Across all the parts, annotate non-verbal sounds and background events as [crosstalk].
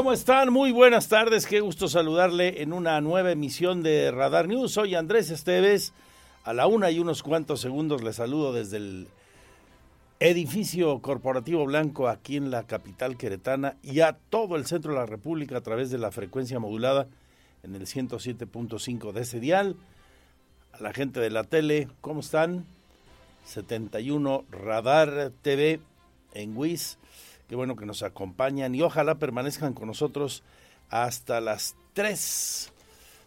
¿Cómo están? Muy buenas tardes, qué gusto saludarle en una nueva emisión de Radar News. Soy Andrés Esteves. A la una y unos cuantos segundos le saludo desde el edificio corporativo blanco aquí en la capital queretana y a todo el centro de la República a través de la frecuencia modulada en el 107.5 de ese dial. A la gente de la tele, ¿cómo están? 71 Radar TV en WIS Qué bueno que nos acompañan y ojalá permanezcan con nosotros hasta las 3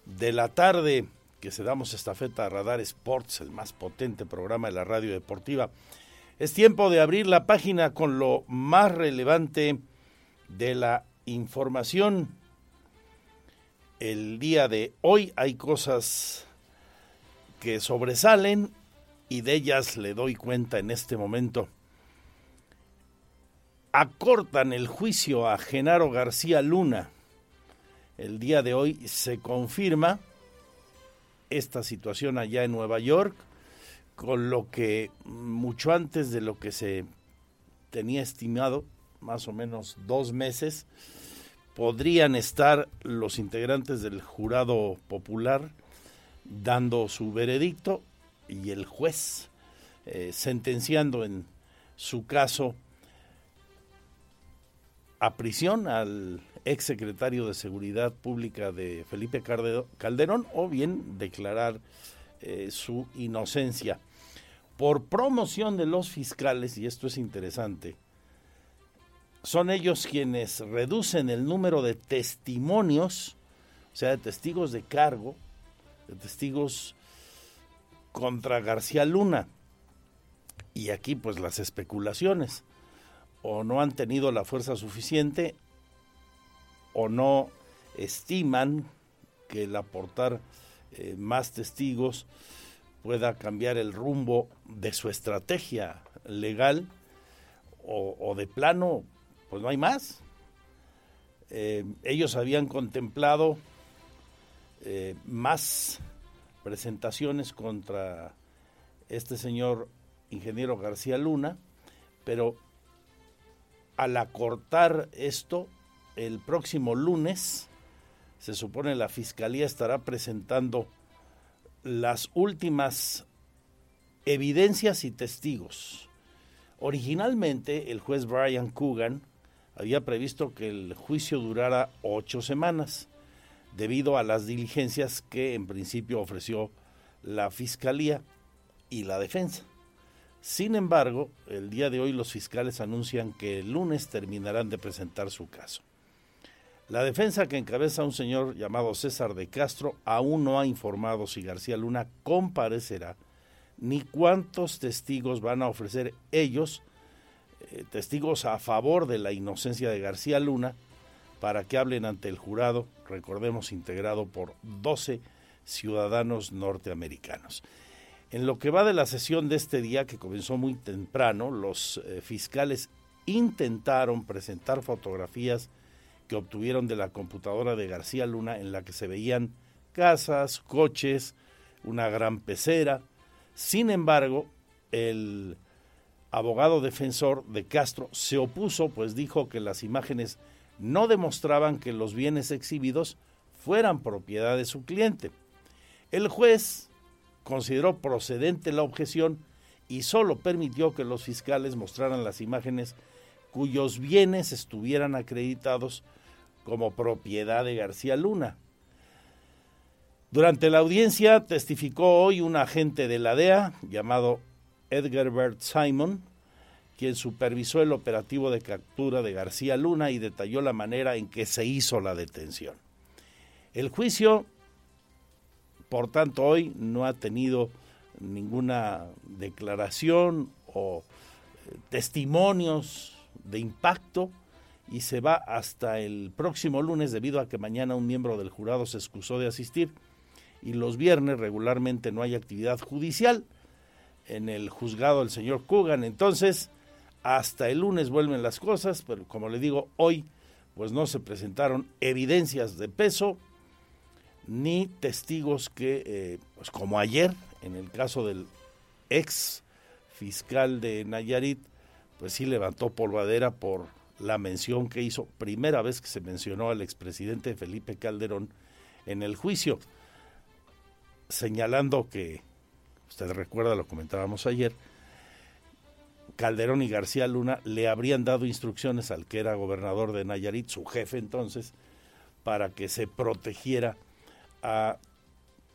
de la tarde que se damos estafeta a Radar Sports, el más potente programa de la radio deportiva. Es tiempo de abrir la página con lo más relevante de la información. El día de hoy hay cosas que sobresalen y de ellas le doy cuenta en este momento acortan el juicio a Genaro García Luna. El día de hoy se confirma esta situación allá en Nueva York, con lo que mucho antes de lo que se tenía estimado, más o menos dos meses, podrían estar los integrantes del jurado popular dando su veredicto y el juez eh, sentenciando en su caso a prisión al ex secretario de Seguridad Pública de Felipe Calderón o bien declarar eh, su inocencia. Por promoción de los fiscales, y esto es interesante, son ellos quienes reducen el número de testimonios, o sea, de testigos de cargo, de testigos contra García Luna. Y aquí pues las especulaciones o no han tenido la fuerza suficiente o no estiman que el aportar eh, más testigos pueda cambiar el rumbo de su estrategia legal o, de plano, pues no hay más. Eh, ellos habían contemplado eh, más presentaciones contra este señor ingeniero García Luna, pero al acortar esto, el próximo lunes, se supone la Fiscalía estará presentando las últimas evidencias y testigos. Originalmente, el juez Brian Coogan había previsto que el juicio durara ocho semanas, debido a las diligencias que en principio ofreció la Fiscalía y la defensa. Sin embargo, el día de hoy los fiscales anuncian que el lunes terminarán de presentar su caso. La defensa que encabeza un señor llamado César de Castro aún no ha informado si García Luna comparecerá ni cuántos testigos van a ofrecer ellos, eh, testigos a favor de la inocencia de García Luna, para que hablen ante el jurado, recordemos, integrado por 12 ciudadanos norteamericanos. En lo que va de la sesión de este día, que comenzó muy temprano, los eh, fiscales intentaron presentar fotografías que obtuvieron de la computadora de García Luna en la que se veían casas, coches, una gran pecera. Sin embargo, el abogado defensor de Castro se opuso, pues dijo que las imágenes no demostraban que los bienes exhibidos fueran propiedad de su cliente. El juez consideró procedente la objeción y solo permitió que los fiscales mostraran las imágenes cuyos bienes estuvieran acreditados como propiedad de García Luna. Durante la audiencia testificó hoy un agente de la DEA llamado Edgar Bert Simon, quien supervisó el operativo de captura de García Luna y detalló la manera en que se hizo la detención. El juicio, por tanto, hoy no ha tenido ninguna declaración o eh, testimonios de impacto y se va hasta el próximo lunes debido a que mañana un miembro del jurado se excusó de asistir y los viernes regularmente no hay actividad judicial en el juzgado del señor Kugan. Entonces, hasta el lunes vuelven las cosas, pero como le digo, hoy pues no se presentaron evidencias de peso ni testigos que, eh, pues como ayer, en el caso del ex fiscal de Nayarit, pues sí levantó polvadera por la mención que hizo, primera vez que se mencionó al expresidente Felipe Calderón en el juicio, señalando que, usted recuerda, lo comentábamos ayer, Calderón y García Luna le habrían dado instrucciones al que era gobernador de Nayarit, su jefe entonces, para que se protegiera a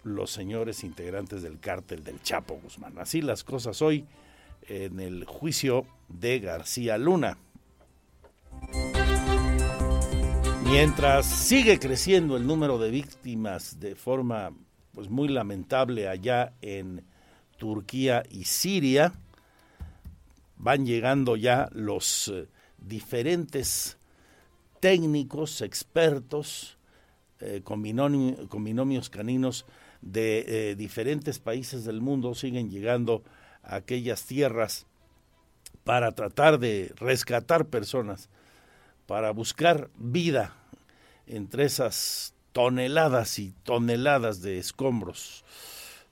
los señores integrantes del cártel del Chapo Guzmán. Así las cosas hoy en el juicio de García Luna. Mientras sigue creciendo el número de víctimas de forma pues muy lamentable allá en Turquía y Siria, van llegando ya los eh, diferentes técnicos, expertos, eh, con, binomios caninos de eh, diferentes países del mundo, siguen llegando a aquellas tierras para tratar de rescatar personas, para buscar vida entre esas toneladas y toneladas de escombros.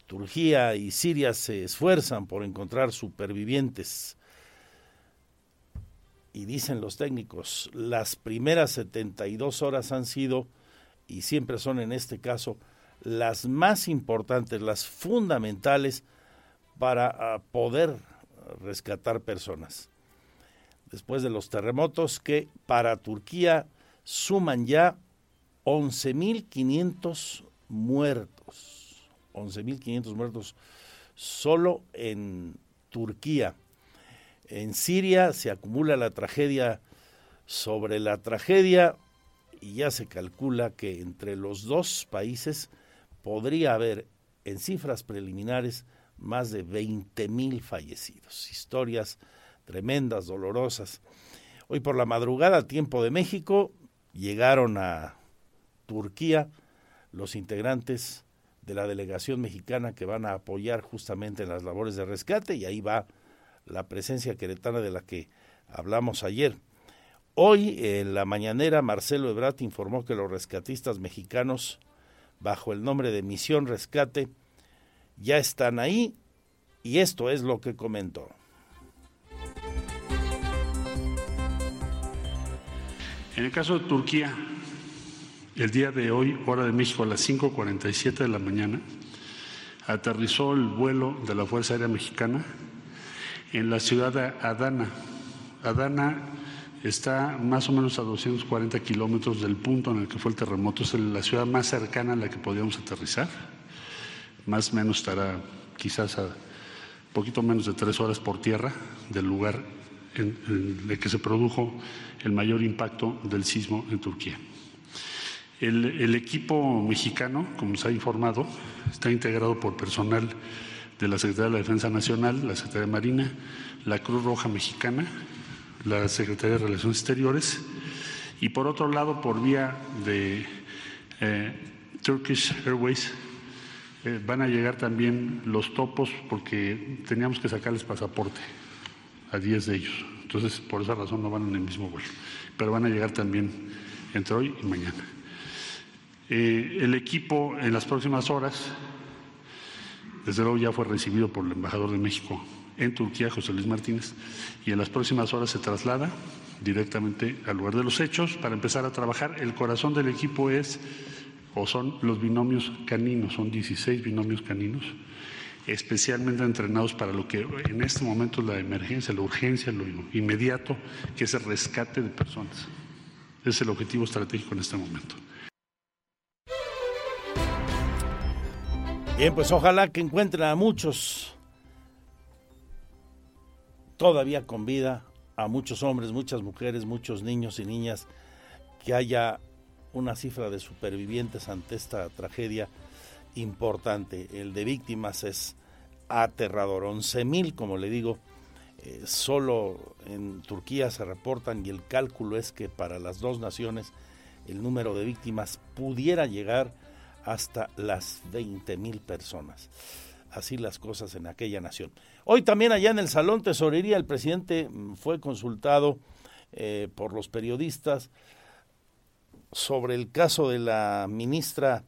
Turquía y Siria se esfuerzan por encontrar supervivientes y dicen los técnicos, las primeras 72 horas han sido, y siempre son en este caso, las más importantes, las fundamentales para ah, poder rescatar personas. Después de los terremotos que para Turquía suman ya 11.500 muertos, 11.500 muertos solo en Turquía. En Siria se acumula la tragedia sobre la tragedia y ya se calcula que entre los dos países podría haber en cifras preliminares más de 20 mil fallecidos. Historias tremendas, dolorosas. Hoy por la madrugada, tiempo de México, llegaron a Turquía los integrantes de la delegación mexicana que van a apoyar justamente en las labores de rescate y ahí va la presencia queretana de la que hablamos ayer. Hoy, en la mañanera, Marcelo Ebrat informó que los rescatistas mexicanos, bajo el nombre de Misión Rescate, ya están ahí y esto es lo que comentó. En el caso de Turquía, el día de hoy, hora de México, a las 5.47 de la mañana, aterrizó el vuelo de la Fuerza Aérea Mexicana en la ciudad de Adana. Adana está más o menos a 240 kilómetros del punto en el que fue el terremoto. Es la ciudad más cercana a la que podíamos aterrizar. Más o menos estará quizás a poquito menos de tres horas por tierra del lugar en, el que se produjo el mayor impacto del sismo en Turquía. El, el, equipo mexicano, como se ha informado, está integrado por personal de la Secretaría de la Defensa Nacional, la Secretaría de Marina, la Cruz Roja Mexicana, la Secretaría de Relaciones Exteriores y por otro lado por vía de eh, Turkish Airways eh, van a llegar también los topos porque teníamos que sacarles pasaporte a 10 de ellos. Entonces, por esa razón no van en el mismo vuelo, pero van a llegar también entre hoy y mañana. Eh, el equipo en las próximas horas desde luego ya fue recibido por el embajador de México en Turquía, José Luis Martínez, y en las próximas horas se traslada directamente al lugar de los hechos para empezar a trabajar. El corazón del equipo es o son los binomios caninos, son 16 binomios caninos, especialmente entrenados para lo que en este momento es la emergencia, la urgencia, lo inmediato, que es el rescate de personas. es el objetivo estratégico en este momento. Bien, pues ojalá que encuentren a muchos todavía con vida a muchos hombres, muchas mujeres, muchos niños y niñas, que haya una cifra de supervivientes ante esta tragedia importante. El de víctimas es aterrador. 11.000, como le digo, eh, solo en Turquía se reportan y el cálculo es que para las dos naciones el número de víctimas pudiera llegar hasta las 20.000 personas. Así las cosas en aquella nación. Hoy también allá en el Salón Tesorería el presidente mm, fue consultado eh, por los periodistas sobre el caso de la ministra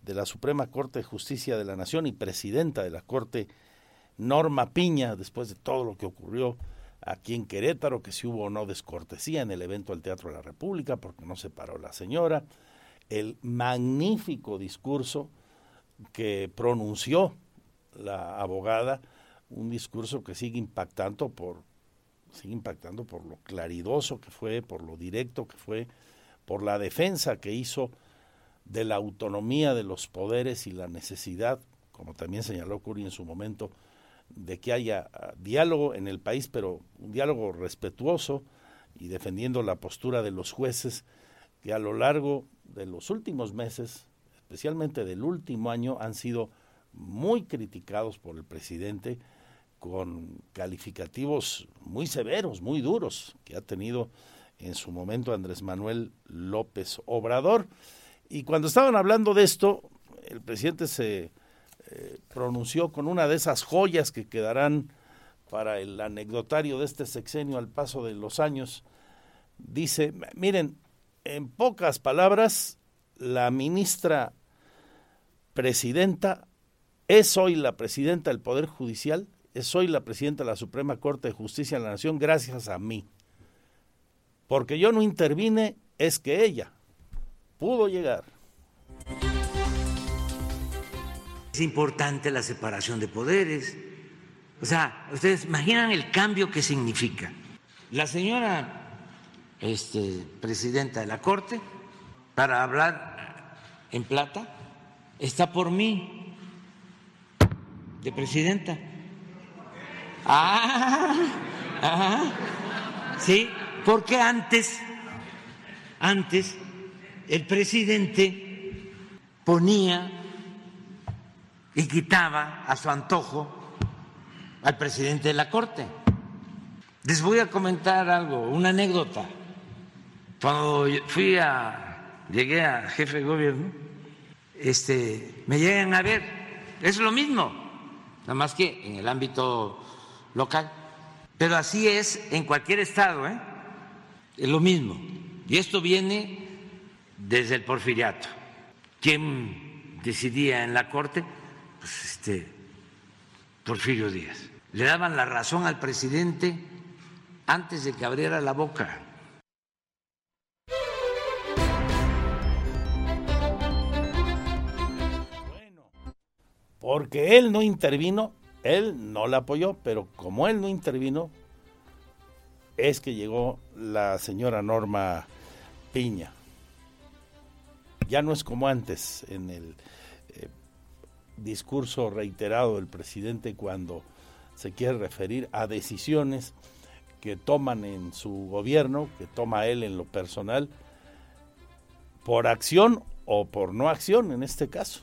de la Suprema Corte de Justicia de la Nación y presidenta de la Corte, Norma Piña, después de todo lo que ocurrió aquí en Querétaro, que si hubo o no descortesía en el evento del Teatro de la República, porque no se paró la señora, el magnífico discurso que pronunció la abogada, un discurso que sigue impactando por sigue impactando por lo claridoso que fue, por lo directo que fue, por la defensa que hizo de la autonomía de los poderes y la necesidad, como también señaló Curi en su momento, de que haya ah, diálogo en el país, pero un diálogo respetuoso y defendiendo la postura de los jueces que a lo largo de los últimos meses, especialmente del último año, han sido muy criticados por el presidente con calificativos muy severos, muy duros, que ha tenido en su momento Andrés Manuel López Obrador. Y cuando estaban hablando de esto, el presidente se eh, pronunció con una de esas joyas que quedarán para el anecdotario de este sexenio al paso de los años. Dice, miren, en pocas palabras, la ministra presidenta es hoy la presidenta del Poder Judicial, es hoy la presidenta de la Suprema Corte de Justicia de la Nación gracias a mí porque yo no intervine, es que ella pudo llegar. Es importante la separación de poderes. O sea, ustedes imaginan el cambio que significa. La señora este, presidenta de la Corte, para hablar en plata, está por mí, de presidenta. Ah, sí, porque antes, antes, el presidente ponía y quitaba a su antojo al presidente de la Corte. Les voy a comentar algo, una anécdota. Cuando fui a, llegué a jefe de gobierno, este, me llegan a ver, es lo mismo, nada más que en el ámbito local. Pero así es en cualquier estado, ¿eh? es lo mismo. Y esto viene desde el porfiriato. ¿Quién decidía en la Corte? Pues este, Porfirio Díaz. Le daban la razón al presidente antes de que abriera la boca. Porque él no intervino, él no la apoyó, pero como él no intervino, es que llegó la señora Norma Piña. Ya no es como antes en el eh, discurso reiterado del presidente cuando se quiere referir a decisiones que toman en su gobierno, que toma él en lo personal, por acción o por no acción en este caso.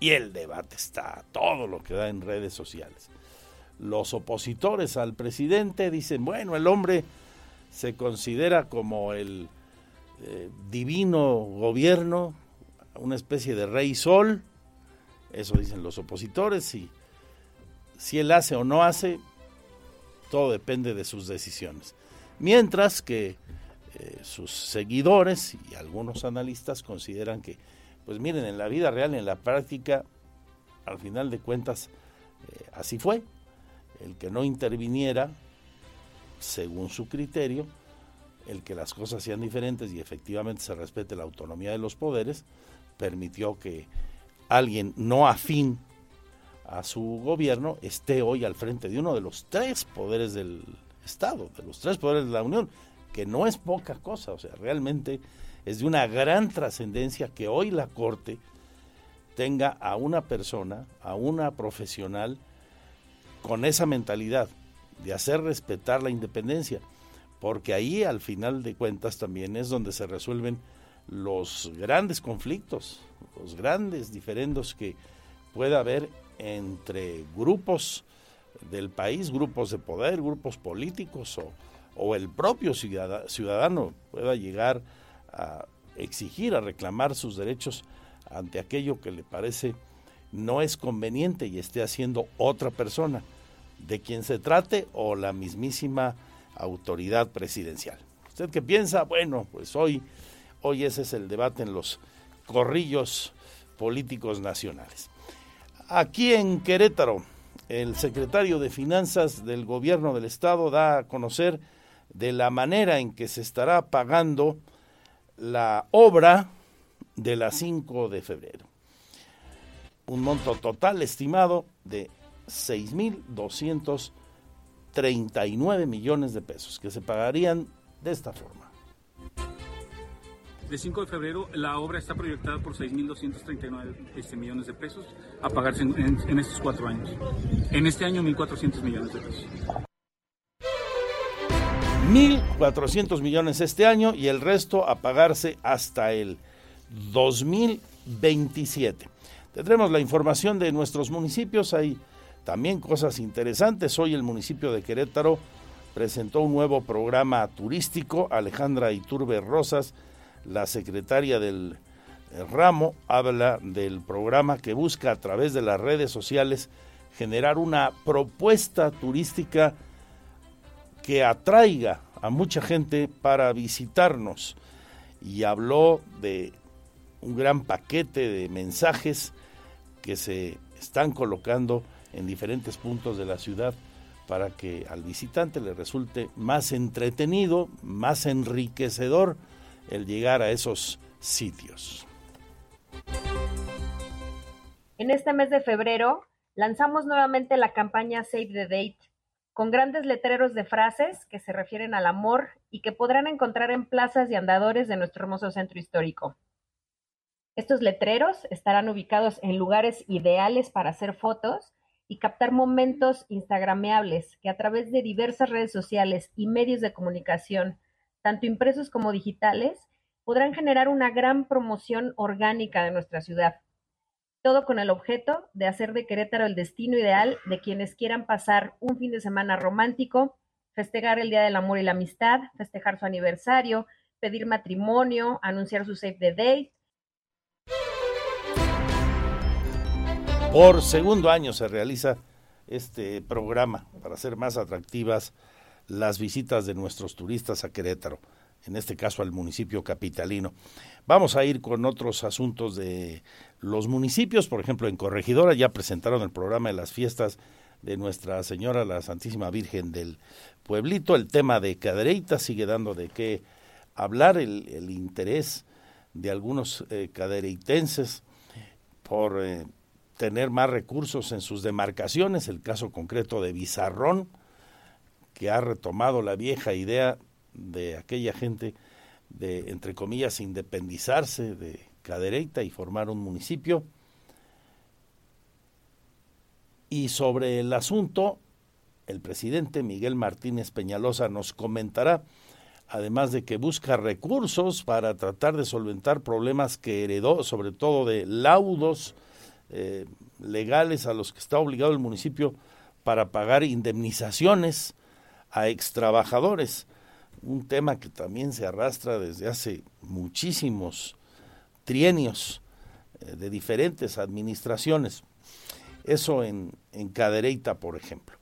Y el debate está todo lo que da en redes sociales los opositores al presidente dicen, bueno, el hombre se considera como el eh, divino gobierno, una especie de rey sol, eso dicen los opositores, y si él hace o no hace, todo depende de sus decisiones. Mientras que eh, sus seguidores y algunos analistas consideran que, pues miren, en la vida real, en la práctica, al final de cuentas, eh, así fue. El que no interviniera, según su criterio, el que las cosas sean diferentes y efectivamente se respete la autonomía de los poderes, permitió que alguien no afín a su gobierno esté hoy al frente de uno de los tres poderes del Estado, de los tres poderes de la Unión, que no es poca cosa, o sea, realmente es de una gran trascendencia que hoy la Corte tenga a una persona, a una profesional, con esa mentalidad de hacer respetar la independencia, porque ahí al final de cuentas también es donde se resuelven los grandes conflictos, los grandes diferendos que pueda haber entre grupos del país, grupos de poder, grupos políticos o, o el propio ciudadano pueda llegar a exigir, a reclamar sus derechos ante aquello que le parece no es conveniente y esté haciendo otra persona, de quien se trate o la mismísima autoridad presidencial. ¿Usted qué piensa? Bueno, pues hoy, hoy ese es el debate en los corrillos políticos nacionales. Aquí en Querétaro, el secretario de Finanzas del Gobierno del Estado da a conocer de la manera en que se estará pagando la obra de la 5 de febrero. Un monto total estimado de 6.239 millones de pesos que se pagarían de esta forma. De 5 de febrero la obra está proyectada por 6.239 este, millones de pesos a pagarse en, en estos cuatro años. En este año 1.400 millones de pesos. 1.400 millones este año y el resto a pagarse hasta el 2027. Tendremos la información de nuestros municipios, hay también cosas interesantes. Hoy el municipio de Querétaro presentó un nuevo programa turístico. Alejandra Iturbe Rosas, la secretaria del ramo, habla del programa que busca a través de las redes sociales generar una propuesta turística que atraiga a mucha gente para visitarnos y habló de un gran paquete de mensajes que se están colocando en diferentes puntos de la ciudad para que al visitante le resulte más entretenido, más enriquecedor el llegar a esos sitios. En este mes de febrero lanzamos nuevamente la campaña Save the Date con grandes letreros de frases que se refieren al amor y que podrán encontrar en plazas y andadores de nuestro hermoso centro histórico. Estos letreros estarán ubicados en lugares ideales para hacer fotos y captar momentos instagrameables que a través de diversas redes sociales y medios de comunicación, tanto impresos como digitales, podrán generar una gran promoción orgánica de nuestra ciudad todo con el objeto de hacer de Querétaro el destino ideal de quienes quieran pasar un fin de semana romántico, festejar el Día del Amor y la Amistad, festejar su aniversario, pedir matrimonio, anunciar su save the date. Por segundo año se realiza este programa para hacer más atractivas las visitas de nuestros turistas a Querétaro, en este caso al municipio capitalino. Vamos a ir con otros asuntos de los municipios, por ejemplo, en Corregidora ya presentaron el programa de las fiestas de Nuestra Señora la Santísima Virgen del Pueblito. El tema de Cadereyta sigue dando de qué hablar, el, interés de algunos eh, cadereitenses por eh, tener más recursos en sus demarcaciones, el caso concreto de Bizarrón, que ha retomado la vieja idea de aquella gente de, entre comillas, independizarse de Cadereyta y formar un municipio. Y sobre el asunto, el presidente Miguel Martínez Peñalosa nos comentará, además de que busca recursos para tratar de solventar problemas que heredó, sobre todo de laudos eh, legales a los que está obligado el municipio para pagar indemnizaciones a extrabajadores un tema que también se arrastra desde hace muchísimos trienios eh, de diferentes administraciones. Eso en, en Cadereyta, por ejemplo.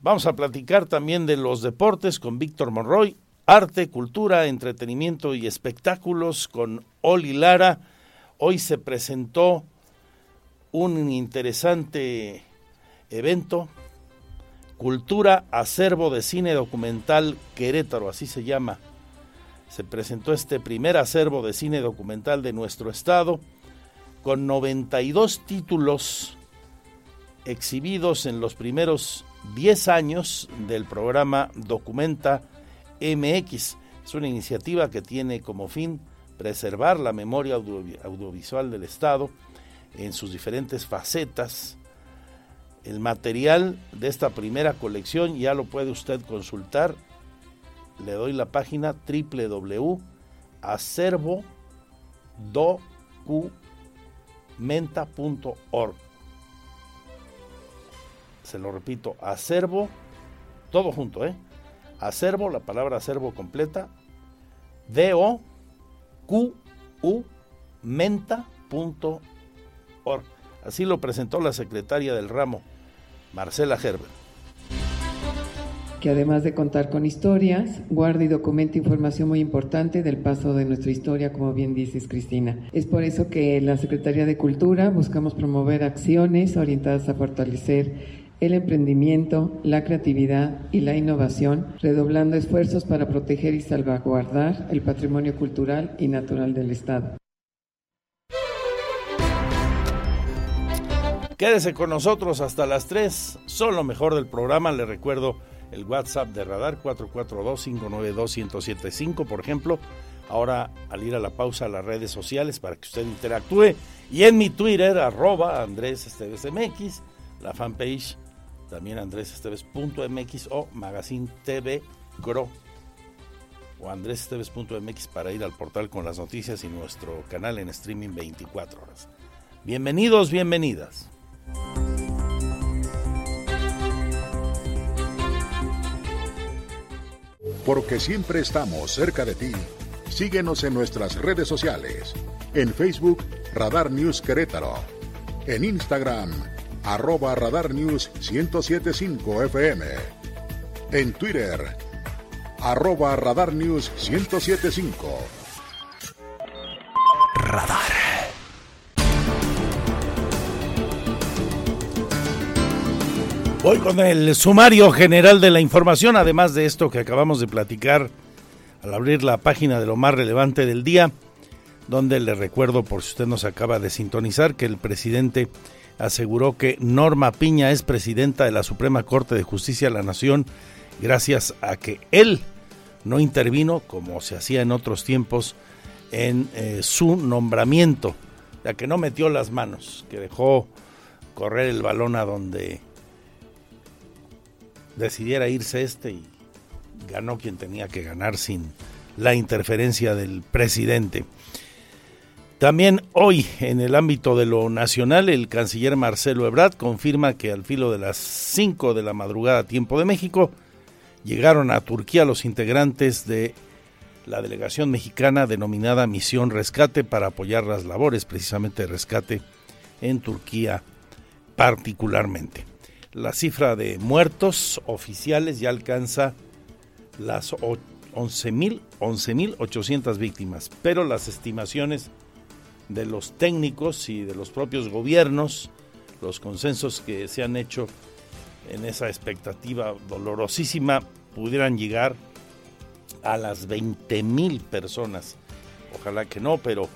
Vamos a platicar también de los deportes con Víctor Monroy, arte, cultura, entretenimiento y espectáculos con Oli Lara. Hoy se presentó un interesante evento Cultura Acervo de Cine Documental Querétaro, así se llama. Se presentó este primer acervo de cine documental de nuestro estado, con 92 títulos exhibidos en los primeros 10 años del programa Documenta MX. Es una iniciativa que tiene como fin preservar la memoria audiovisual del Estado en sus diferentes facetas, El material de esta primera colección ya lo puede usted consultar. Le doy la página www.acervodocumenta.org. Se lo repito, acervo, todo junto, ¿eh? Acervo, la palabra acervo completa, D-O-Q-U menta.org. Así lo presentó la secretaria del ramo, Marcela Gerber. Que además de contar con historias, guarda y documenta información muy importante del paso de nuestra historia, como bien dices, Cristina. Es por eso que la Secretaría de Cultura buscamos promover acciones orientadas a fortalecer el emprendimiento, la creatividad y la innovación, redoblando esfuerzos para proteger y salvaguardar el patrimonio cultural y natural del Estado. Quédese con nosotros hasta las 3. Son lo mejor del programa. Le recuerdo el WhatsApp de Radar 442-592-1075, por ejemplo. Ahora, al ir a la pausa, a las redes sociales para que usted interactúe. Y en mi Twitter, arroba Andrés Esteves MX, la fanpage también andresesteves.mx o Magazine TV Gro o andresesteves.mx para ir al portal con las noticias y nuestro canal en streaming 24 horas. Bienvenidos, bienvenidas. Porque siempre estamos cerca de ti. Síguenos en nuestras redes sociales. En Facebook, Radar News Querétaro. En Instagram, arroba Radar News 1075 FM. En Twitter, arroba Radar News 1075. Radar. Voy con el sumario general de la información, además de esto que acabamos de platicar al abrir la página de lo más relevante del día, donde le recuerdo, por si usted nos acaba de sintonizar, que el presidente aseguró que Norma Piña es presidenta de la Suprema Corte de Justicia de la Nación gracias a que él no intervino, como se hacía en otros tiempos, en eh, su nombramiento, ya que no metió las manos, que dejó correr el balón a donde decidiera irse este y ganó quien tenía que ganar sin la interferencia del presidente. También hoy, en el ámbito de lo nacional, el canciller Marcelo Ebrard confirma que al filo de las 5 de la madrugada tiempo de México, llegaron a Turquía los integrantes de la delegación mexicana denominada Misión Rescate para apoyar las labores precisamente de rescate en Turquía particularmente. La cifra de muertos oficiales ya alcanza las 11.800 víctimas, pero las estimaciones de los técnicos y de los propios gobiernos, los consensos que se han hecho en esa expectativa dolorosísima, pudieran llegar a las 20.000 personas. Ojalá que no, pero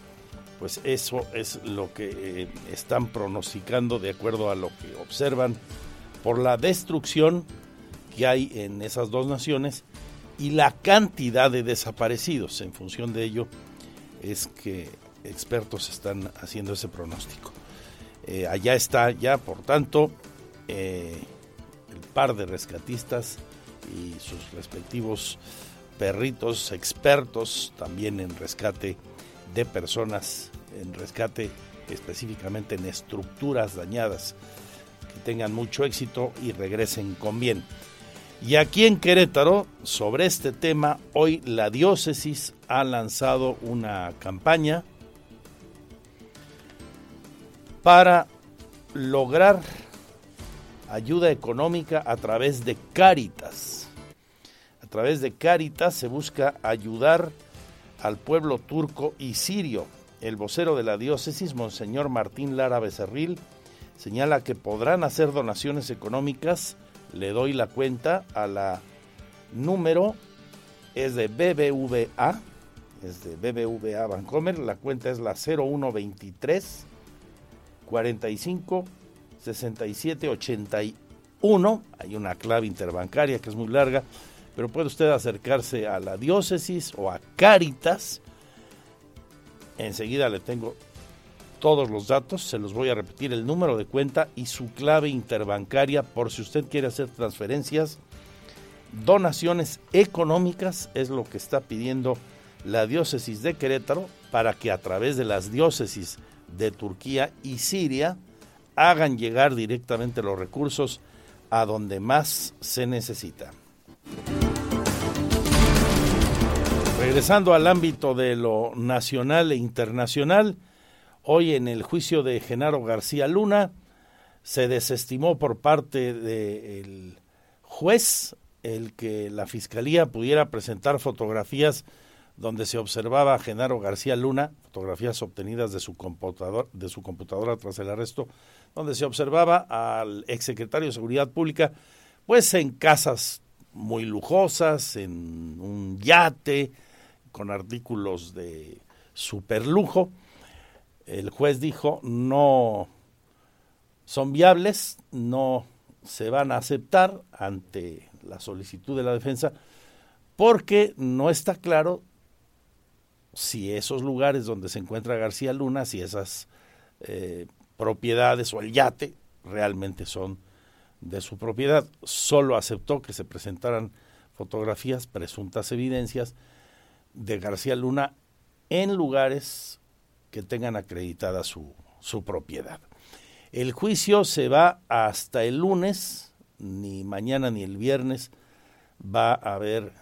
pues eso es lo que eh, están pronosticando de acuerdo a lo que observan por la destrucción que hay en esas dos naciones y la cantidad de desaparecidos. En función de ello es que expertos están haciendo ese pronóstico. Eh, allá está ya, por tanto, eh, el par de rescatistas y sus respectivos perritos expertos también en rescate de personas, en rescate específicamente en estructuras dañadas tengan mucho éxito y regresen con bien. Y aquí en Querétaro, sobre este tema, hoy la diócesis ha lanzado una campaña para lograr ayuda económica a través de Cáritas. A través de Cáritas se busca ayudar al pueblo turco y sirio. El vocero de la diócesis, Monseñor Martín Lara Becerril, señala que podrán hacer donaciones económicas. Le doy la cuenta a la número, es de BBVA, es de BBVA Bancomer, la cuenta es la 0123 45 67 81. Hay una clave interbancaria que es muy larga, pero puede usted acercarse a la diócesis o a Cáritas. Enseguida le tengo todos los datos, se los voy a repetir, el número de cuenta y su clave interbancaria por si usted quiere hacer transferencias, donaciones económicas, es lo que está pidiendo la diócesis de Querétaro para que a través de las diócesis de Turquía y Siria hagan llegar directamente los recursos a donde más se necesita. Regresando al ámbito de lo nacional e internacional, hoy en el juicio de Genaro García Luna se desestimó por parte del juez el que la fiscalía pudiera presentar fotografías donde se observaba a Genaro García Luna, fotografías obtenidas de su, de su computadora tras el arresto, donde se observaba al exsecretario de Seguridad Pública, pues en casas muy lujosas, en un yate, con artículos de superlujo. El juez dijo, no son viables, no se van a aceptar ante la solicitud de la defensa, porque no está claro si esos lugares donde se encuentra García Luna, si esas eh, propiedades o el yate realmente son de su propiedad. Solo aceptó que se presentaran fotografías, presuntas evidencias de García Luna en lugares que tengan acreditada su, su propiedad. El juicio se va hasta el lunes, ni mañana ni el viernes va a haber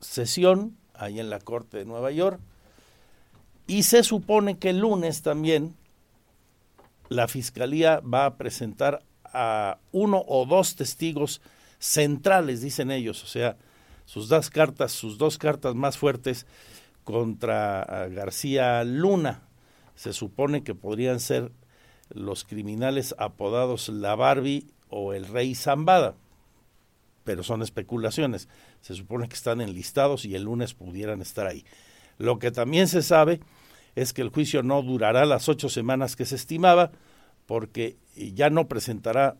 sesión ahí en la Corte de Nueva York. Y se supone que el lunes también la Fiscalía va a presentar a uno o dos testigos centrales, dicen ellos, o sea, sus dos cartas, sus dos cartas más fuertes contra García Luna. Se supone que podrían ser los criminales apodados La Barbie o el Rey Zambada pero son especulaciones. Se supone que están enlistados y el lunes pudieran estar ahí. Lo que también se sabe es que el juicio no durará las ocho semanas que se estimaba, porque ya no presentará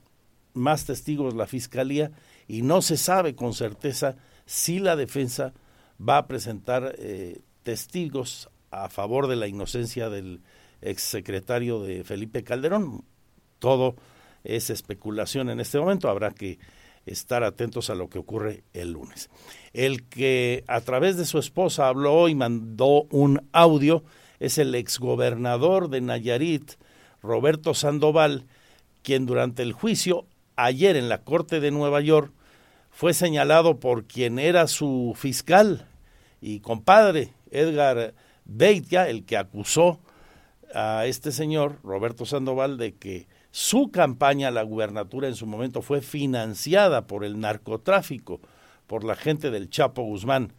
más testigos la fiscalía y no se sabe con certeza si la defensa va a presentar eh, testigos a favor de la inocencia del exsecretario de Felipe Calderón. Todo es especulación en este momento, habrá que estar atentos a lo que ocurre el lunes. El que a través de su esposa habló y mandó un audio es el exgobernador de Nayarit, Roberto Sandoval, quien durante el juicio ayer en la Corte de Nueva York fue señalado por quien era su fiscal y compadre, Edgar Beitia, el que acusó a este señor, Roberto Sandoval, de que su campaña a la gubernatura en su momento fue financiada por el narcotráfico, por la gente del Chapo Guzmán.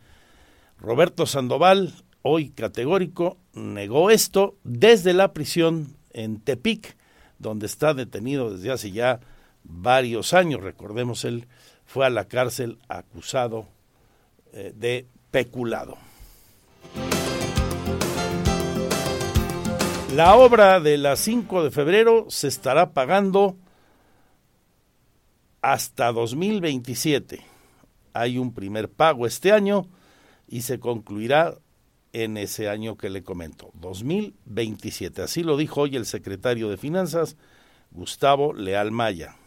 Roberto Sandoval, hoy categórico, negó esto desde la prisión en Tepic, donde está detenido desde hace ya varios años. Recordemos, él fue a la cárcel acusado eh, de peculado. La obra de la 5 de febrero se estará pagando hasta 2027. Hay un primer pago este año y se concluirá en ese año que le comento, 2027. Así lo dijo hoy el secretario de Finanzas, Gustavo Leal Maya.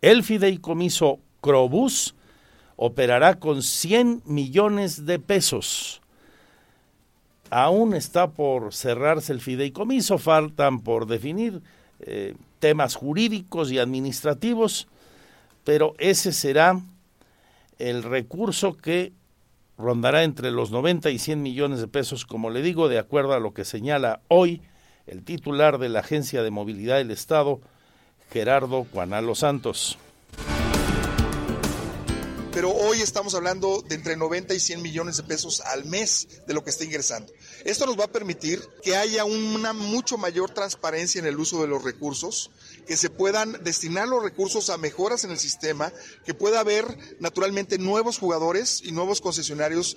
El fideicomiso Crobus operará con 100 millones de pesos aún está por cerrarse el fideicomiso, faltan por definir eh, temas jurídicos y administrativos, pero ese será el recurso que rondará entre los 90 y 100 millones de pesos, como le digo, de acuerdo a lo que señala hoy el titular de la Agencia de Movilidad del Estado, Gerardo Juanalo Santos pero hoy estamos hablando de entre 90 y 100 millones de pesos al mes de lo que está ingresando. Esto nos va a permitir que haya una mucho mayor transparencia en el uso de los recursos, que se puedan destinar los recursos a mejoras en el sistema, que pueda haber naturalmente nuevos jugadores y nuevos concesionarios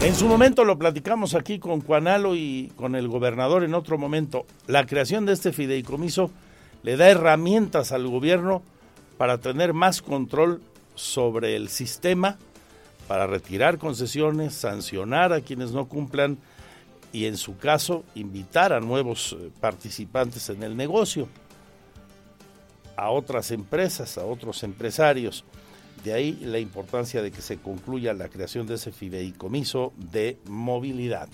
En su momento lo platicamos aquí con Juanalo y con el gobernador en otro momento. La creación de este fideicomiso le da herramientas al gobierno para tener más control sobre el sistema, para retirar concesiones, sancionar a quienes no cumplan y en su caso invitar a nuevos eh, participantes en el negocio, a otras empresas, a otros empresarios. De ahí la importancia de que se concluya la creación de ese fideicomiso de movilidad.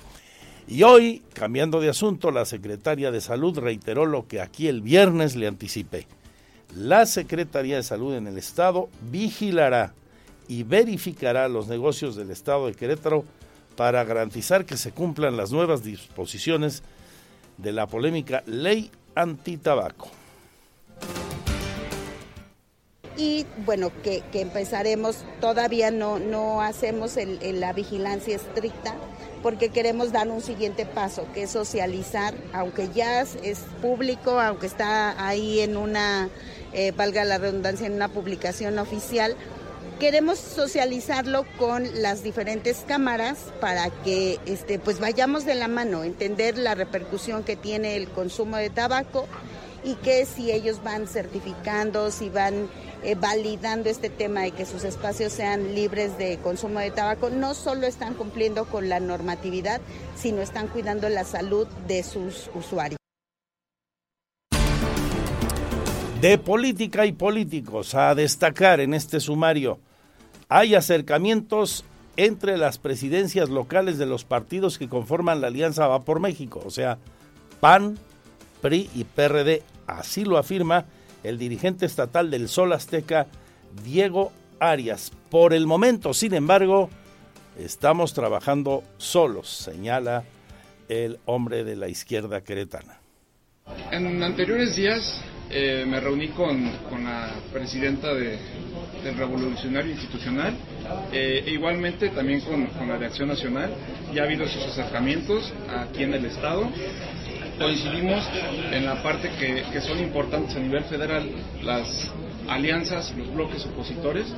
Y hoy, cambiando de asunto, la secretaria de Salud reiteró lo que aquí el viernes le anticipé. La Secretaría de Salud en el Estado vigilará y verificará los negocios del Estado de Querétaro para garantizar que se cumplan las nuevas disposiciones de la polémica ley antitabaco. Y bueno, que, empezaremos, todavía no, no hacemos la vigilancia estricta porque queremos dar un siguiente paso, que es socializar, aunque ya es público, aunque está ahí en una, eh, valga la redundancia, en una publicación oficial, queremos socializarlo con las diferentes cámaras para que este, pues vayamos de la mano, entender la repercusión que tiene el consumo de tabaco y que si ellos van certificando, si van eh, validando este tema de que sus espacios sean libres de consumo de tabaco, no solo están cumpliendo con la normatividad, sino están cuidando la salud de sus usuarios. De política y políticos a destacar en este sumario hay acercamientos entre las presidencias locales de los partidos que conforman la Alianza Va por México, o sea, PAN, PRI y PRD. Así lo afirma el dirigente estatal del Sol Azteca, Diego Arias. Por el momento, sin embargo, estamos trabajando solos, señala el hombre de la izquierda queretana. En anteriores días eh, me reuní con, la presidenta del Revolucionario Institucional eh, e igualmente también con, la de Acción Nacional. Ya ha habido sus acercamientos aquí en el Estado. Coincidimos en la parte que, son importantes a nivel federal, las alianzas, los bloques opositores.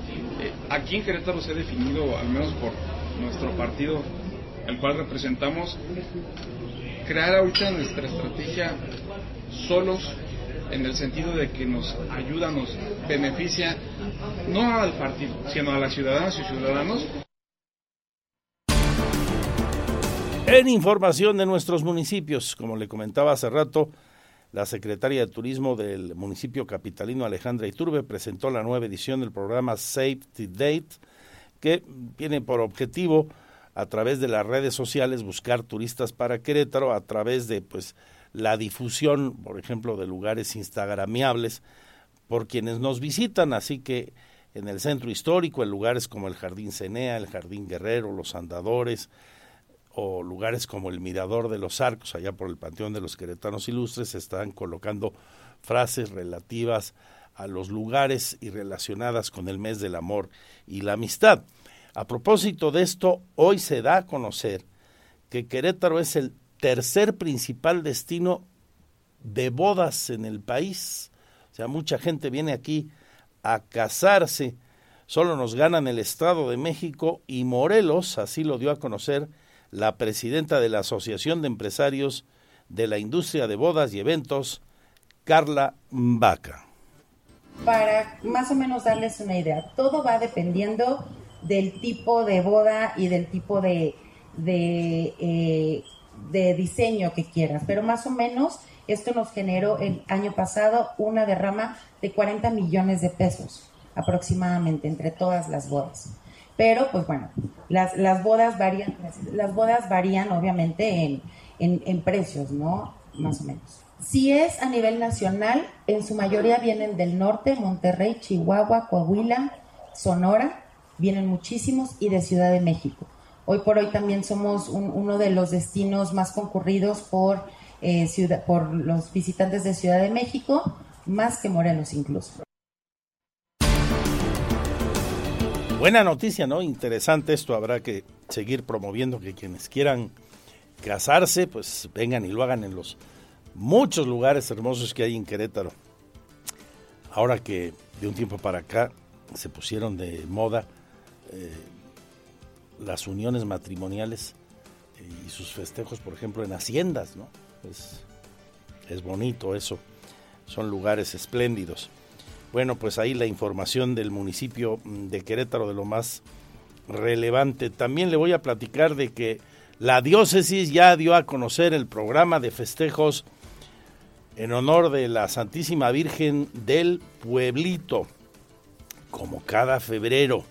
Eh, aquí en Querétaro se ha definido, al menos por nuestro partido, el cual representamos, crear ahorita nuestra estrategia solos en el sentido de que nos ayuda, nos beneficia, no al partido, sino a las ciudadanas y ciudadanos. En información de nuestros municipios, como le comentaba hace rato, la secretaria de Turismo del municipio capitalino Alejandra Iturbe presentó la nueva edición del programa Safety Date, que tiene por objetivo a través de las redes sociales buscar turistas para Querétaro a través de pues la difusión, por ejemplo, de lugares instagramiables por quienes nos visitan, así que en el centro histórico, en lugares como el Jardín Cenea, el Jardín Guerrero, los Andadores, o lugares como el Mirador de los Arcos, allá por el Panteón de los Queretanos Ilustres, se están colocando frases relativas a los lugares y relacionadas con el mes del amor y la amistad. A propósito de esto, hoy se da a conocer que Querétaro es el tercer principal destino de bodas en el país. O sea, mucha gente viene aquí a casarse. Solo nos ganan el Estado de México y Morelos, así lo dio a conocer la presidenta de la Asociación de Empresarios de la Industria de Bodas y Eventos, Carla Mbaca. Para más o menos darles una idea, todo va dependiendo del tipo de boda y del tipo de, de eh, de diseño que quieras, pero más o menos esto nos generó el año pasado una derrama de 40 millones de pesos aproximadamente entre todas las bodas. Pero pues bueno, las, las bodas varían, las, bodas varían obviamente en, en, en precios, ¿no? Más o menos. Si es a nivel nacional, en su mayoría vienen del norte, Monterrey, Chihuahua, Coahuila, Sonora, vienen muchísimos y de Ciudad de México. Hoy por hoy también somos uno de los destinos más concurridos por, eh, por los visitantes de Ciudad de México, más que Morelos incluso. Buena noticia, ¿no? Interesante esto. Habrá que seguir promoviendo que quienes quieran casarse, pues vengan y lo hagan en los muchos lugares hermosos que hay en Querétaro. Ahora que de un tiempo para acá se pusieron de moda eh, las uniones matrimoniales y sus festejos, por ejemplo, en haciendas, ¿no? Es, bonito eso, son lugares espléndidos. Bueno, pues ahí la información del municipio de Querétaro de lo más relevante. También le voy a platicar de que la diócesis ya dio a conocer el programa de festejos en honor de la Santísima Virgen del Pueblito, como cada febrero.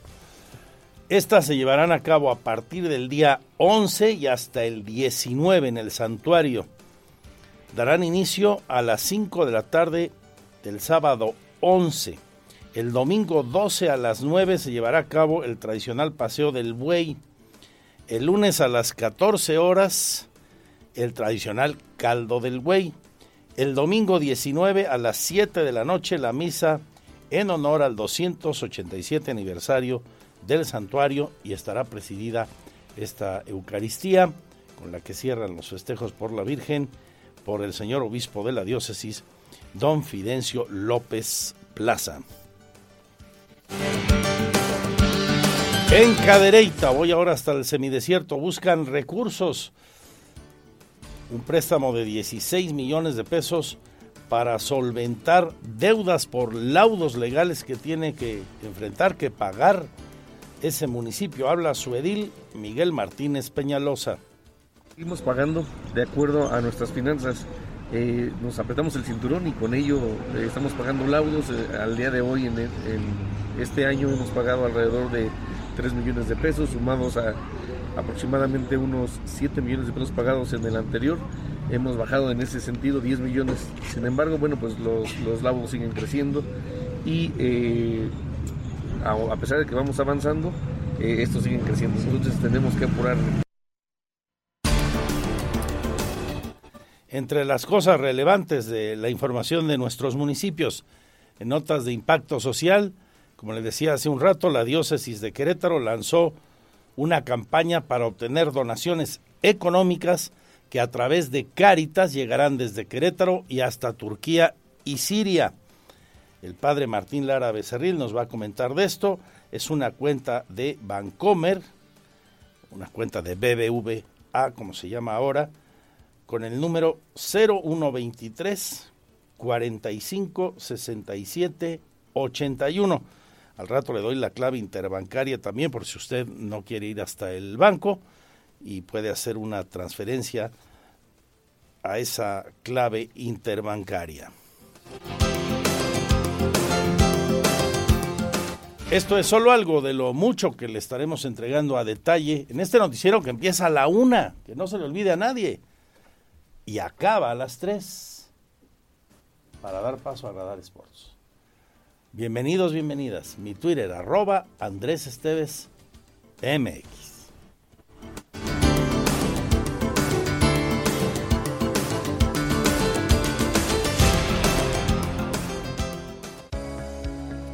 Estas se llevarán a cabo a partir del día 11 y hasta el 19 en el santuario. Darán inicio a las 5 de la tarde del sábado 11. El domingo 12 a las 9 se llevará a cabo el tradicional paseo del buey. El lunes a las 14 horas el tradicional caldo del buey. El domingo 19 a las 7 de la noche la misa en honor al 287 aniversario del santuario y estará presidida esta Eucaristía con la que cierran los festejos por la Virgen por el señor obispo de la diócesis, don Fidencio López Plaza. En Cadereyta, voy ahora hasta el semidesierto, buscan recursos un préstamo de 16 millones de pesos para solventar deudas por laudos legales que tiene que enfrentar, que pagar ese municipio. Habla su edil Miguel Martínez Peñalosa. Seguimos pagando de acuerdo a nuestras finanzas. Eh, nos apretamos el cinturón y con ello eh, estamos pagando laudos. Eh, al día de hoy, en, este año, hemos pagado alrededor de 3 millones de pesos, sumados a aproximadamente unos 7 millones de pesos pagados en el anterior. Hemos bajado en ese sentido 10 millones. Sin embargo, bueno, pues los, los labos siguen creciendo y a, pesar de que vamos avanzando, eh, estos siguen creciendo. Entonces tenemos que apurar. Entre las cosas relevantes de la información de nuestros municipios, en notas de impacto social, como les decía hace un rato, la diócesis de Querétaro lanzó una campaña para obtener donaciones económicas que a través de Cáritas llegarán desde Querétaro y hasta Turquía y Siria. El padre Martín Lara Becerril nos va a comentar de esto. Es una cuenta de Bancomer, una cuenta de BBVA, como se llama ahora, con el número 0123 45 67 81 al rato le doy la clave interbancaria también por si usted no quiere ir hasta el banco y puede hacer una transferencia a esa clave interbancaria. Esto es solo algo de lo mucho que le estaremos entregando a detalle en este noticiero que empieza a la una, que no se le olvide a nadie, y acaba a las tres para dar paso a Radar Sports. Bienvenidos, bienvenidas. Mi Twitter, arroba Andrés Esteves MX.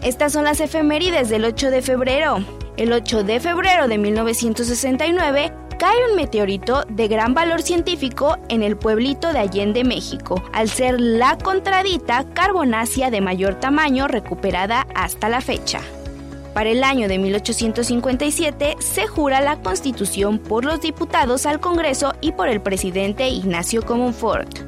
Estas son las efemérides del 8 de febrero. El 8 de febrero de 1969 cae un meteorito de gran valor científico en el pueblito de Allende, México, al ser la contradita carbonácea de mayor tamaño recuperada hasta la fecha. Para el año de 1857 se jura la Constitución por los diputados al Congreso y por el presidente Ignacio Comonfort.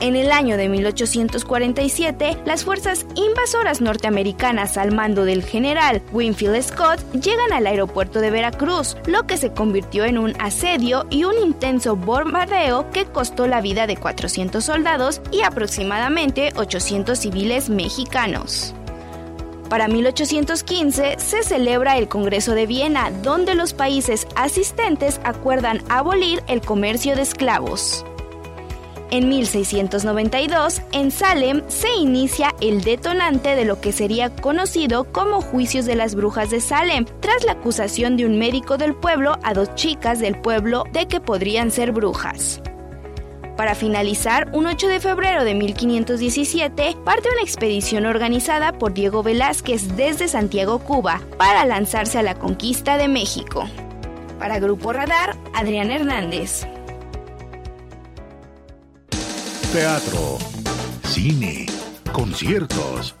En el año de 1847, las fuerzas invasoras norteamericanas al mando del general Winfield Scott llegan al aeropuerto de Veracruz, lo que se convirtió en un asedio y un intenso bombardeo que costó la vida de 400 soldados y aproximadamente 800 civiles mexicanos. Para 1815 se celebra el Congreso de Viena, donde los países asistentes acuerdan abolir el comercio de esclavos. En 1692, en Salem se inicia el detonante de lo que sería conocido como Juicios de las Brujas de Salem, tras la acusación de un médico del pueblo a dos chicas del pueblo de que podrían ser brujas. Para finalizar, un 8 de febrero de 1517 parte una expedición organizada por Diego Velázquez desde Santiago, Cuba, para lanzarse a la conquista de México. Para Grupo Radar, Adrián Hernández teatro, cine, conciertos.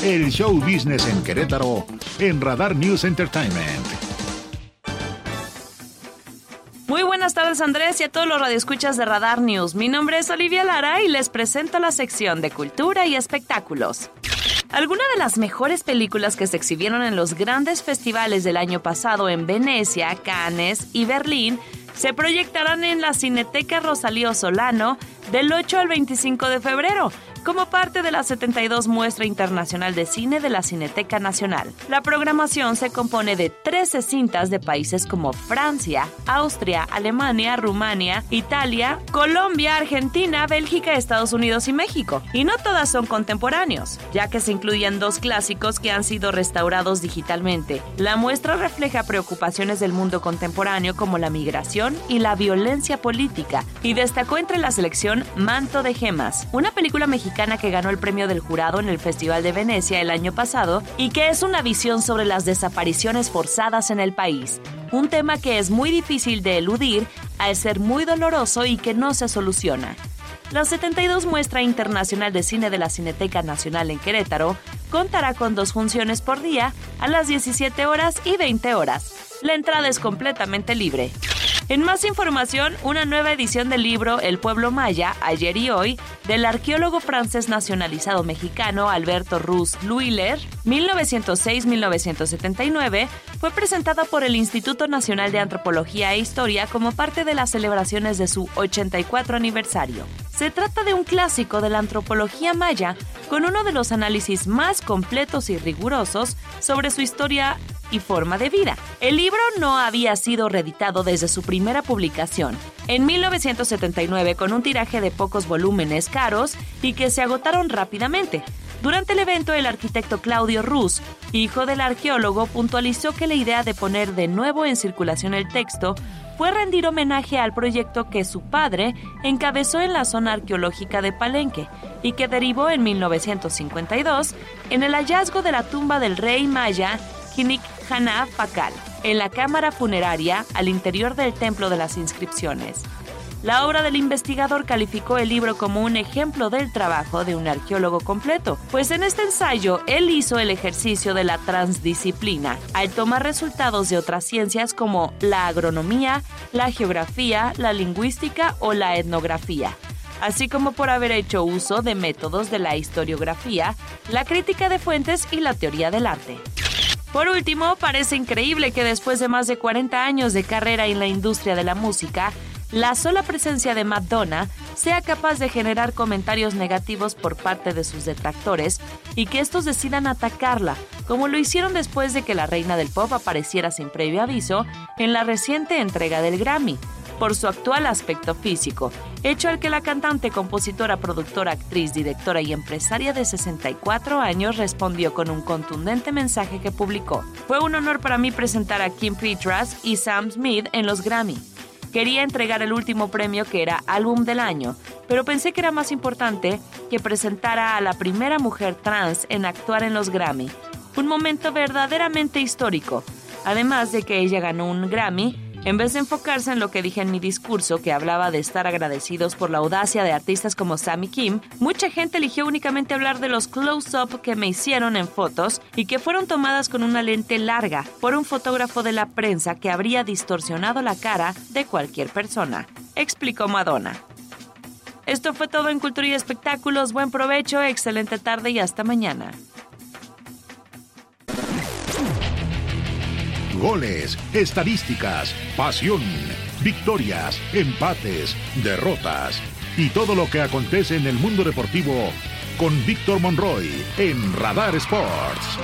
El show business en Querétaro en Radar News Entertainment. Muy buenas tardes Andrés y a todos los radioescuchas de Radar News. Mi nombre es Olivia Lara y les presento la sección de cultura y espectáculos. Algunas de las mejores películas que se exhibieron en los grandes festivales del año pasado en Venecia, Cannes y Berlín se proyectarán en la Cineteca Rosalío Solano del 8 al 25 de febrero como parte de la 72 Muestra Internacional de Cine de la Cineteca Nacional. La programación se compone de 13 cintas de países como Francia, Austria, Alemania, Rumania, Italia, Colombia, Argentina, Bélgica, Estados Unidos y México. Y no todas son contemporáneos, ya que se incluyen dos clásicos que han sido restaurados digitalmente. La muestra refleja preocupaciones del mundo contemporáneo como la migración y la violencia política, y destacó entre la selección Manto de Gemas, una película mexicana que ganó el premio del jurado en el Festival de Venecia el año pasado y que es una visión sobre las desapariciones forzadas en el país, un tema que es muy difícil de eludir al ser muy doloroso y que no se soluciona. La 72 Muestra Internacional de Cine de la Cineteca Nacional en Querétaro contará con dos funciones por día a las 17 horas y 20 horas. La entrada es completamente libre. En más información, una nueva edición del libro El pueblo maya, ayer y hoy, del arqueólogo francés nacionalizado mexicano Alberto Ruz Luiller, 1906-1979, fue presentada por el Instituto Nacional de Antropología e Historia como parte de las celebraciones de su 84 aniversario. Se trata de un clásico de la antropología maya con uno de los análisis más completos y rigurosos sobre su historia y forma de vida. El libro no había sido reeditado desde su primera publicación, en 1979 con un tiraje de pocos volúmenes caros y que se agotaron rápidamente. Durante el evento, el arquitecto Claudio Ruz, hijo del arqueólogo, puntualizó que la idea de poner de nuevo en circulación el texto fue rendir homenaje al proyecto que su padre encabezó en la zona arqueológica de Palenque y que derivó en 1952 en el hallazgo de la tumba del rey maya Hinik Pakal, en la cámara funeraria al interior del Templo de las Inscripciones. La obra del investigador calificó el libro como un ejemplo del trabajo de un arqueólogo completo, pues en este ensayo él hizo el ejercicio de la transdisciplina, al tomar resultados de otras ciencias como la agronomía, la geografía, la lingüística o la etnografía, así como por haber hecho uso de métodos de la historiografía, la crítica de fuentes y la teoría del arte. Por último, parece increíble que después de más de 40 años de carrera en la industria de la música, la sola presencia de Madonna sea capaz de generar comentarios negativos por parte de sus detractores y que estos decidan atacarla, como lo hicieron después de que la reina del pop apareciera sin previo aviso en la reciente entrega del Grammy, por su actual aspecto físico, hecho al que la cantante, compositora, productora, actriz, directora y empresaria de 64 años respondió con un contundente mensaje que publicó. Fue un honor para mí presentar a Kim Petras y Sam Smith en los Grammy. Quería entregar el último premio que era Álbum del Año, pero pensé que era más importante que presentara a la primera mujer trans en actuar en los Grammy. Un momento verdaderamente histórico, además de que ella ganó un Grammy en vez de enfocarse en lo que dije en mi discurso, que hablaba de estar agradecidos por la audacia de artistas como Sammy Kim, mucha gente eligió únicamente hablar de los close-up que me hicieron en fotos y que fueron tomadas con una lente larga por un fotógrafo de la prensa que habría distorsionado la cara de cualquier persona, explicó Madonna. Esto fue todo en Cultura y Espectáculos. Buen provecho, excelente tarde y hasta mañana. Goles, estadísticas, pasión, victorias, empates, derrotas y todo lo que acontece en el mundo deportivo con Víctor Monroy en Radar Sports.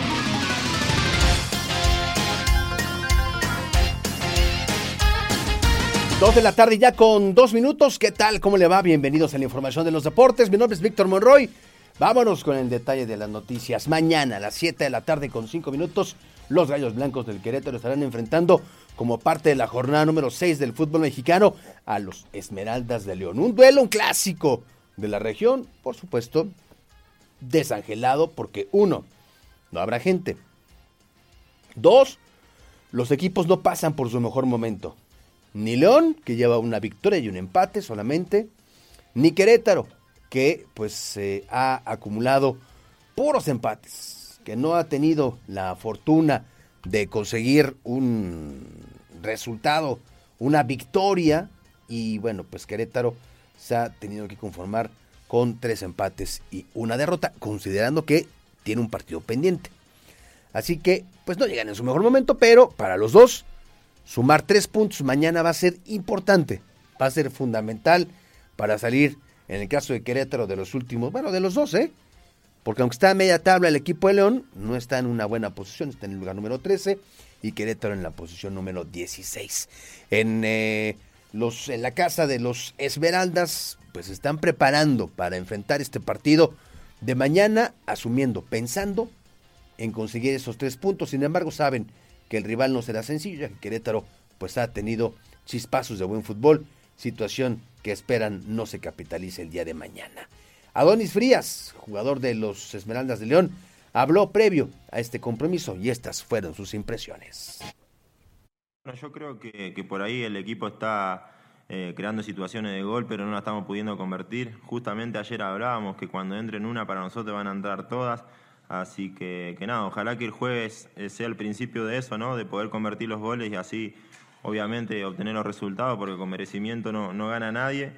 Dos de la tarde ya con dos minutos. ¿Qué tal? ¿Cómo le va? Bienvenidos a la información de los deportes. Mi nombre es Víctor Monroy. Vámonos con el detalle de las noticias. Mañana a las 7 de la tarde con 5 minutos los Gallos Blancos del Querétaro estarán enfrentando como parte de la jornada número 6 del fútbol mexicano a los Esmeraldas de León. Un duelo, un clásico de la región, por supuesto, desangelado porque uno, no habrá gente. Dos, los equipos no pasan por su mejor momento. Ni León, que lleva una victoria y un empate solamente, ni Querétaro, que pues ha acumulado puros empates que no ha tenido la fortuna de conseguir un resultado, una victoria, y bueno, pues Querétaro se ha tenido que conformar con tres empates y una derrota, considerando que tiene un partido pendiente. Así que, pues no llegan en su mejor momento, pero para los dos, sumar tres puntos mañana va a ser importante, va a ser fundamental para salir, en el caso de Querétaro, de los últimos, bueno, de los dos, ¿eh? Porque aunque está a media tabla el equipo de León, no está en una buena posición, está en el lugar número 13 y Querétaro en la posición número 16. En, eh, los, en la casa de los Esmeraldas, pues están preparando para enfrentar este partido de mañana, asumiendo, pensando en conseguir esos tres puntos. Sin embargo, saben que el rival no será sencillo, ya que Querétaro pues ha tenido chispazos de buen fútbol, situación que esperan no se capitalice el día de mañana. Adonis Frías, jugador de los Esmeraldas de León, habló previo a este compromiso y estas fueron sus impresiones. Bueno, yo creo que, por ahí el equipo está eh, creando situaciones de gol, pero no la estamos pudiendo convertir. Justamente ayer hablábamos que cuando entren una para nosotros van a entrar todas. Así que, que nada, ojalá que el jueves eh, sea el principio de eso, ¿no? De poder convertir los goles y así, obviamente, obtener los resultados, porque con merecimiento no, no gana nadie.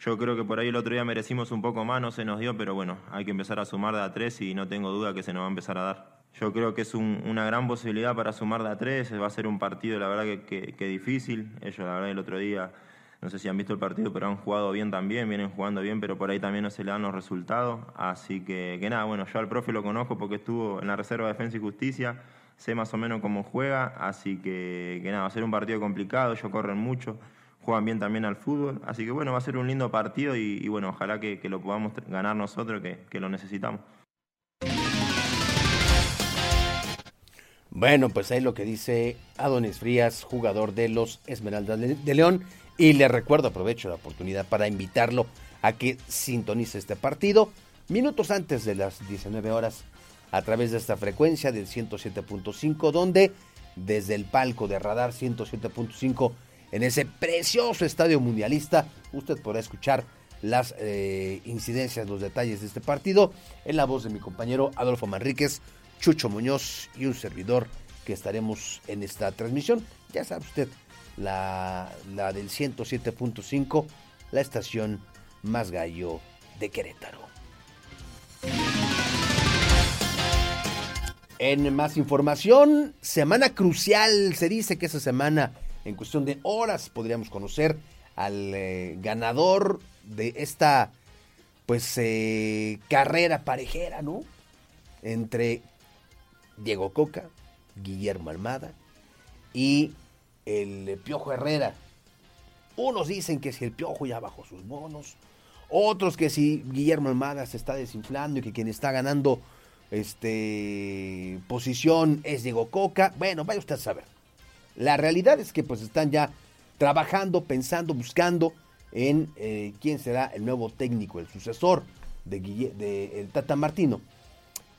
Yo creo que por ahí el otro día merecimos un poco más, no se nos dio, pero bueno, hay que empezar a sumar de a tres y no tengo duda que se nos va a empezar a dar. Yo creo que es una gran posibilidad para sumar de a tres, va a ser un partido, la verdad, que, que, difícil. Ellos, la verdad, el otro día, no sé si han visto el partido, pero han jugado bien también, vienen jugando bien, pero por ahí también no se le dan los resultados. Así que, que nada, bueno, yo al profe lo conozco porque estuvo en la Reserva de Defensa y Justicia, sé más o menos cómo juega, así que, que nada, va a ser un partido complicado, ellos corren mucho juegan bien también al fútbol. Así que bueno, va a ser un lindo partido y, bueno, ojalá que, lo podamos ganar nosotros, que, lo necesitamos. Bueno, pues ahí lo que dice Adonis Frías, jugador de los Esmeraldas de León. Y le recuerdo, aprovecho la oportunidad para invitarlo a que sintonice este partido minutos antes de las 19 horas a través de esta frecuencia del 107.5, donde desde el palco de Radar 107.5 en ese precioso estadio mundialista. Usted podrá escuchar las eh, incidencias, los detalles de este partido en la voz de mi compañero Adolfo Manríquez, Chucho Muñoz y un servidor que estaremos en esta transmisión. Ya sabe usted, la, la del 107.5, la estación más gallo de Querétaro. En más información, semana crucial, se dice que esa semana en cuestión de horas podríamos conocer al eh, ganador de esta pues eh, carrera parejera, ¿no? Entre Diego Coca, Guillermo Almada y el Piojo Herrera. Unos dicen que si el Piojo ya bajó sus bonos, otros que si Guillermo Almada se está desinflando y que quien está ganando este posición es Diego Coca. Bueno, vaya usted a saber. La realidad es que pues están ya trabajando, pensando, buscando en eh, quién será el nuevo técnico, el sucesor de, el Tata Martino.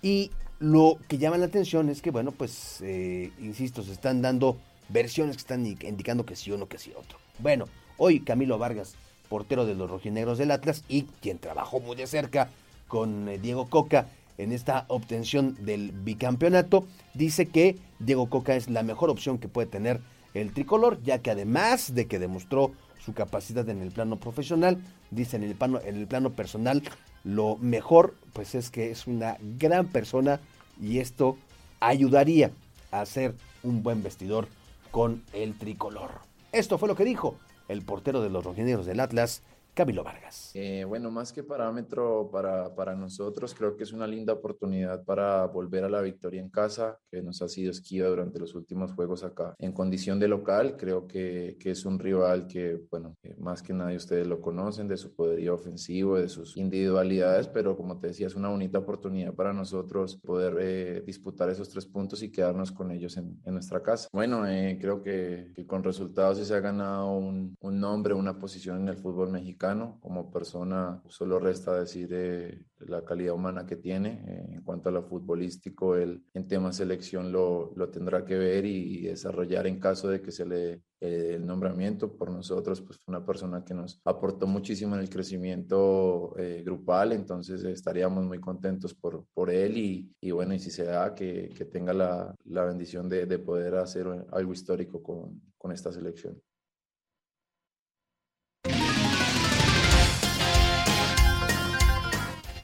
Y lo que llama la atención es que, bueno, pues, eh, insisto, se están dando versiones que están indicando que sí uno, que sí otro. Bueno, hoy Camilo Vargas, portero de los rojinegros del Atlas y quien trabajó muy de cerca con eh, Diego Coca en esta obtención del bicampeonato, dice que Diego Coca es la mejor opción que puede tener el tricolor, ya que además de que demostró su capacidad en el plano profesional, dice en el plano, en el plano personal, lo mejor pues es que es una gran persona y esto ayudaría a hacer un buen vestidor con el tricolor. Esto fue lo que dijo el portero de los rojinegros del Atlas, Camilo Vargas. Eh, bueno, más que parámetro para, para, nosotros, creo que es una linda oportunidad para volver a la victoria en casa, que nos ha sido esquiva durante los últimos juegos acá. En condición de local, creo que, que es un rival que, bueno, más que nadie ustedes lo conocen, de su poderío ofensivo, de sus individualidades, pero como te decía, es una bonita oportunidad para nosotros poder eh, disputar esos tres puntos y quedarnos con ellos en, en nuestra casa. Bueno, eh, creo que, con resultados se ha ganado un nombre, una posición en el fútbol mexicano como persona, solo resta decir eh, la calidad humana que tiene. Eh, en cuanto a lo futbolístico, él en tema selección lo, lo tendrá que ver y, desarrollar en caso de que se le eh, el nombramiento por nosotros, pues fue una persona que nos aportó muchísimo en el crecimiento grupal, entonces estaríamos muy contentos por, por él y, y bueno, y si se da, que, que tenga la, la bendición de, de, poder hacer algo histórico con, con esta selección.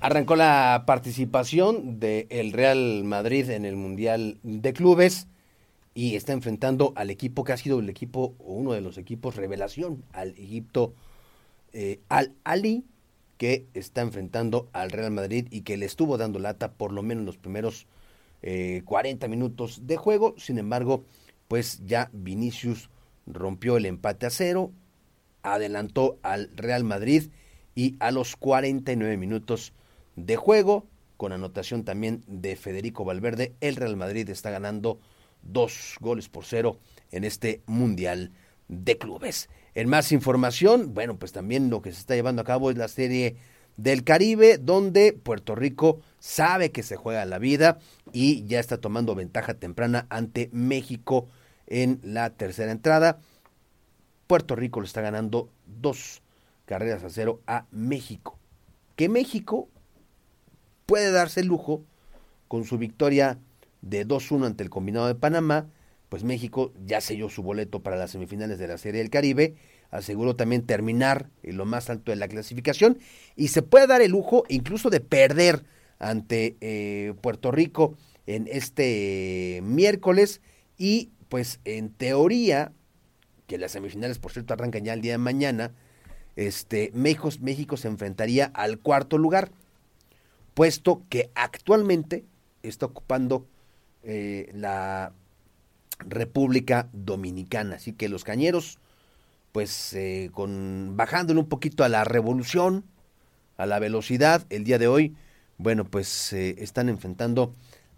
Arrancó la participación del Real Madrid en el Mundial de Clubes y está enfrentando al equipo que ha sido el equipo o uno de los equipos revelación, al Egipto eh, Al Ali, que está enfrentando al Real Madrid y que le estuvo dando lata por lo menos los primeros 40 eh, minutos de juego. Sin embargo, pues ya Vinicius rompió el empate a cero, adelantó al Real Madrid y a los 49 minutos de juego, con anotación también de Federico Valverde, el Real Madrid está ganando dos goles por cero en este Mundial de Clubes. En más información, bueno, pues también lo que se está llevando a cabo es la serie del Caribe, donde Puerto Rico sabe que se juega la vida y ya está tomando ventaja temprana ante México en la tercera entrada. Puerto Rico le está ganando dos carreras a cero a México. Que México puede darse el lujo con su victoria de 2-1 ante el combinado de Panamá, pues México ya selló su boleto para las semifinales de la Serie del Caribe, aseguró también terminar en lo más alto de la clasificación y se puede dar el lujo incluso de perder ante eh, Puerto Rico en este miércoles y pues en teoría, que las semifinales por cierto arrancan ya el día de mañana, este, México, México se enfrentaría al cuarto lugar puesto que actualmente está ocupando eh, la República Dominicana. Así que los cañeros, pues eh, con bajándole un poquito a la revolución, a la velocidad, el día de hoy, bueno, pues eh, están enfrentando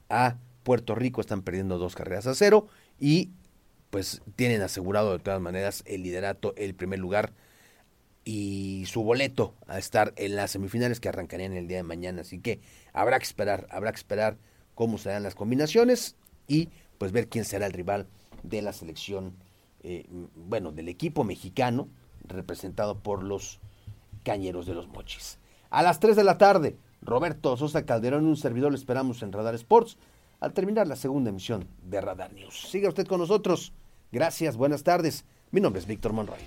a Puerto Rico, están perdiendo dos carreras a cero y pues tienen asegurado de todas maneras el liderato, el primer lugar y su boleto a estar en las semifinales que arrancarían el día de mañana. Así que habrá que esperar, habrá que esperar cómo serán las combinaciones y pues ver quién será el rival de la selección, eh, bueno, del equipo mexicano representado por los Cañeros de los Mochis. A las 3 de la tarde, Roberto Sosa Calderón, un servidor, le esperamos en Radar Sports al terminar la segunda emisión de Radar News. Siga usted con nosotros. Gracias, buenas tardes. Mi nombre es Víctor Monroy.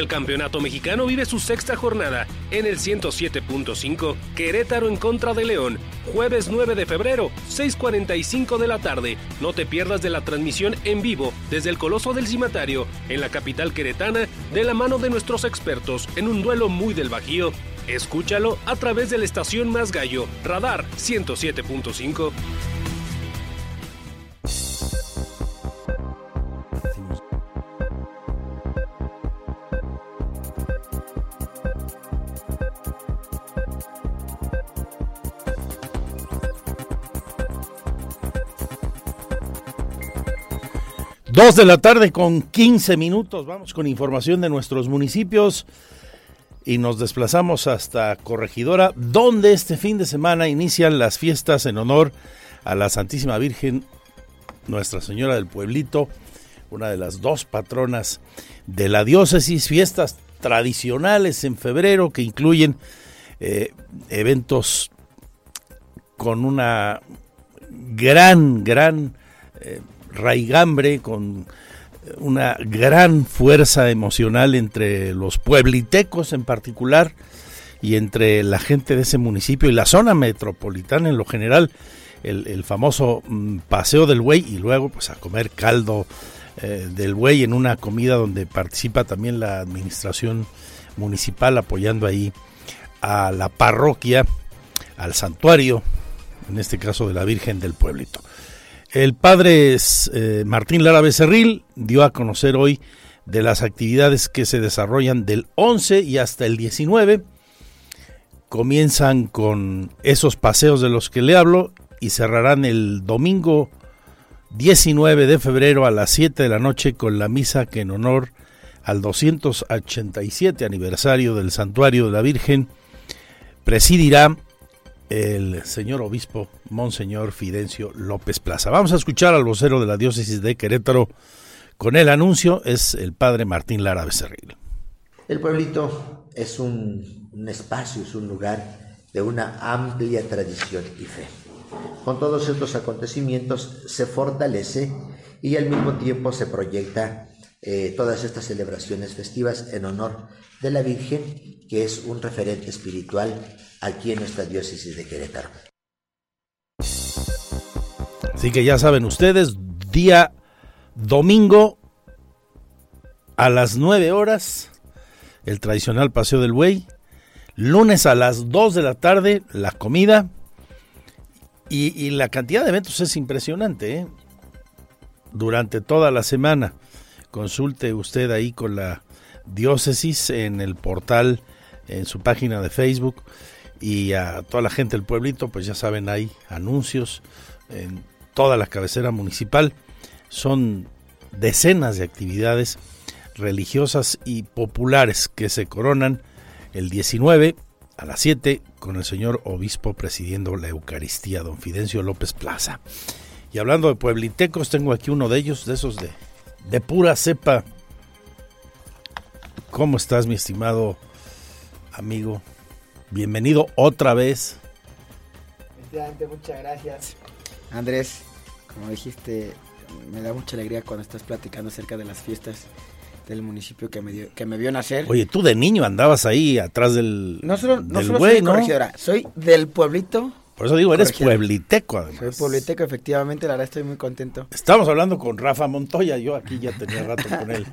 El campeonato mexicano vive su sexta jornada en el 107.5 Querétaro en contra de León, jueves 9 de febrero, 6.45 de la tarde. No te pierdas de la transmisión en vivo desde el Coloso del Cimatario, en la capital queretana, de la mano de nuestros expertos en un duelo muy del Bajío. Escúchalo a través de la estación Más Gallo, Radar 107.5. Dos de la tarde con 15 minutos. Vamos con información de nuestros municipios y nos desplazamos hasta Corregidora, donde este fin de semana inician las fiestas en honor a la Santísima Virgen, Nuestra Señora del Pueblito, una de las dos patronas de la diócesis, fiestas tradicionales en febrero que incluyen eh, eventos con una gran, gran eh, raigambre, con una gran fuerza emocional entre los pueblitecos en particular y entre la gente de ese municipio y la zona metropolitana en lo general, el, famoso mm, paseo del buey y luego pues a comer caldo eh, del buey en una comida donde participa también la administración municipal apoyando ahí a la parroquia, al santuario, en este caso de la Virgen del Pueblito. El padre eh, Martín Lara Becerril dio a conocer hoy de las actividades que se desarrollan del 11 y hasta el 19. Comienzan con esos paseos de los que le hablo y cerrarán el domingo 19 de febrero a las 7 de la noche con la misa que en honor al 287 aniversario del Santuario de la Virgen presidirá el señor obispo Monseñor Fidencio López Plaza. Vamos a escuchar al vocero de la diócesis de Querétaro con el anuncio, es el padre Martín Lara Becerril. El pueblito es un, espacio, es un lugar de una amplia tradición y fe. Con todos estos acontecimientos se fortalece y al mismo tiempo se proyecta eh, todas estas celebraciones festivas en honor de la Virgen, que es un referente espiritual aquí en nuestra diócesis de Querétaro. Así que ya saben ustedes, día domingo a las 9 horas, el tradicional Paseo del Buey. Lunes a las 2 de la tarde, la comida. Y, la cantidad de eventos es impresionante, ¿eh? Durante toda la semana. Consulte usted ahí con la diócesis en el portal, en su página de Facebook. Y a toda la gente del pueblito, pues ya saben, hay anuncios en toda la cabecera municipal. Son decenas de actividades religiosas y populares que se coronan el 19 a las 7 con el señor obispo presidiendo la Eucaristía, don Fidencio López Plaza. Y hablando de pueblitecos, tengo aquí uno de ellos, de esos de, de pura cepa. ¿Cómo estás, mi estimado amigo? Bienvenido otra vez. muchas gracias. Andrés, como dijiste, me da mucha alegría cuando estás platicando acerca de las fiestas del municipio que me, dio, que me vio nacer. Oye, tú de niño andabas ahí atrás del. No solo, no solo soy corregidora, soy del pueblito. Por eso digo, eres puebliteco además. Soy puebliteco, efectivamente, la verdad estoy muy contento. Estamos hablando con Rafa Montoya, yo aquí ya tenía rato con él,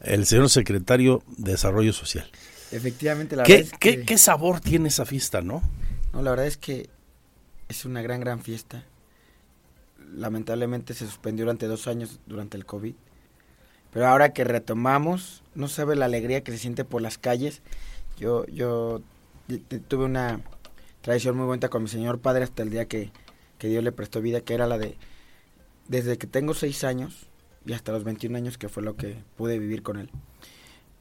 el señor secretario de Desarrollo Social. Efectivamente, la ¿Qué, verdad es ¿qué, ¿Qué sabor tiene esa fiesta, no? No, la verdad es que es una gran, gran fiesta. Lamentablemente se suspendió durante dos años durante el COVID pero ahora que retomamos, no sabe la alegría que se siente por las calles. Yo, yo tuve una tradición muy buena con mi señor padre hasta el día que, Dios le prestó vida, que era la de, desde que tengo seis años y hasta los 21 años, que fue lo que pude vivir con él.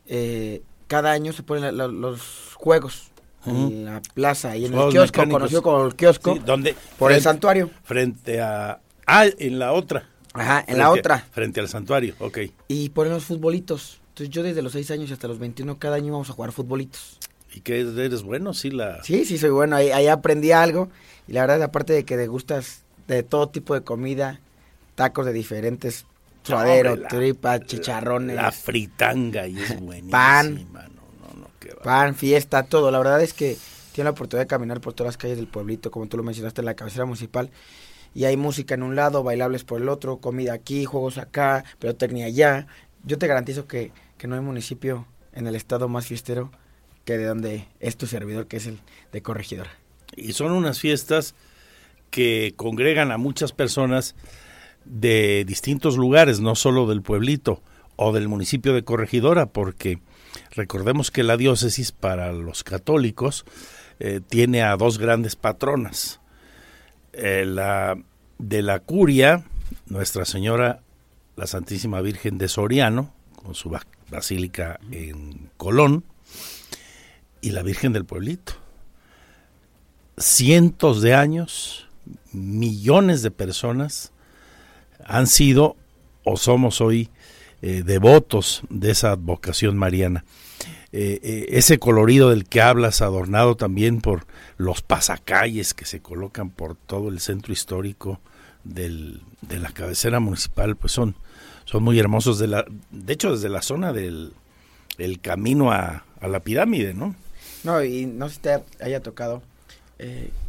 Eh, cada año se ponen los juegos en la plaza y en el kiosco, conocido como el kiosco, por el santuario. Frente a... Ah, en la otra. Ajá, en la otra. Frente al santuario, ok. Y ponen los futbolitos. Entonces yo desde los 6 años hasta los 21 cada año vamos a jugar futbolitos. ¿Y qué eres bueno? Sí, la... sí, sí, soy bueno. Ahí, ahí aprendí algo. Y la verdad, aparte de que te gustas de todo tipo de comida, tacos de diferentes suadero, tripa, chicharrones. La fritanga y es buenísima. Pan, pan, fiesta, todo. La verdad es que tiene la oportunidad de caminar por todas las calles del pueblito, como tú lo mencionaste en la cabecera municipal y hay música en un lado, bailables por el otro, comida aquí, juegos acá, pero técnica allá. Yo te garantizo que, no hay municipio en el estado más fiestero que de donde es tu servidor, que es el de Corregidora. Y son unas fiestas que congregan a muchas personas de distintos lugares, no solo del pueblito o del municipio de Corregidora, porque recordemos que la diócesis para los católicos eh, tiene a dos grandes patronas, eh, la, de la curia, Nuestra Señora, la Santísima Virgen de Soriano, con su basílica en Colón, y la Virgen del Pueblito. Cientos de años, millones de personas han sido o somos hoy eh, devotos de esa vocación mariana. Eh, eh, ese colorido del que hablas, adornado también por los pasacalles que se colocan por todo el centro histórico del, de la cabecera municipal, pues son, son muy hermosos. De, la, de hecho, desde la zona del el camino a, a la pirámide, ¿no? No, y no sé si te haya tocado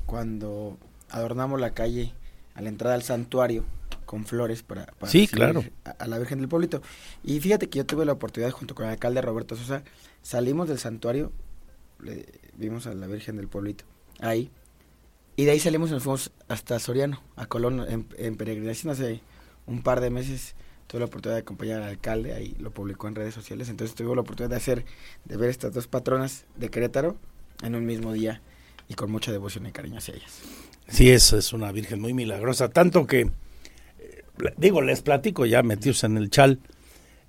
cuando adornamos la calle a la entrada al santuario con flores para, sí, claro. a, la Virgen del Pueblito. Y fíjate que yo tuve la oportunidad junto con el alcalde Roberto Sosa Salimos del santuario, le, vimos a la Virgen del Pueblito, ahí. Y de ahí salimos y nos fuimos hasta Soriano, a Colón, en, peregrinación hace un par de meses. Tuve la oportunidad de acompañar al alcalde, ahí lo publicó en redes sociales. Entonces tuve la oportunidad de hacer, de ver estas dos patronas de Querétaro en un mismo día y con mucha devoción y cariño hacia ellas. Sí, es, es una Virgen muy milagrosa, tanto que, digo, les platico ya metidos en el chal,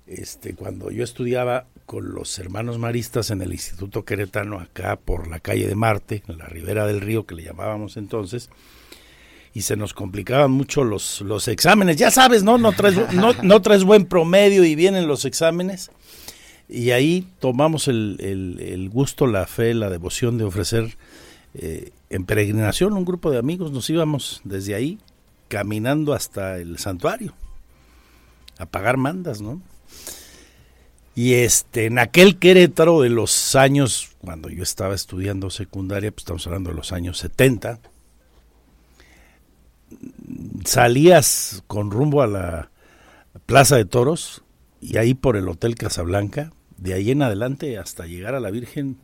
este, cuando yo estudiaba con los hermanos maristas en el Instituto Queretano, acá por la calle de Marte, en la ribera del río que le llamábamos entonces, y se nos complicaban mucho los, los exámenes. Ya sabes, ¿no? No traes, no, no buen promedio y vienen los exámenes. Y ahí tomamos el, el, gusto, la fe, la devoción de ofrecer eh, en peregrinación, un grupo de amigos, nos íbamos desde ahí caminando hasta el santuario a pagar mandas, ¿no? Y este, en aquel Querétaro de los años, cuando yo estaba estudiando secundaria, pues estamos hablando de los años 70, salías con rumbo a la Plaza de Toros y ahí por el Hotel Casablanca, de ahí en adelante hasta llegar a la Virgen,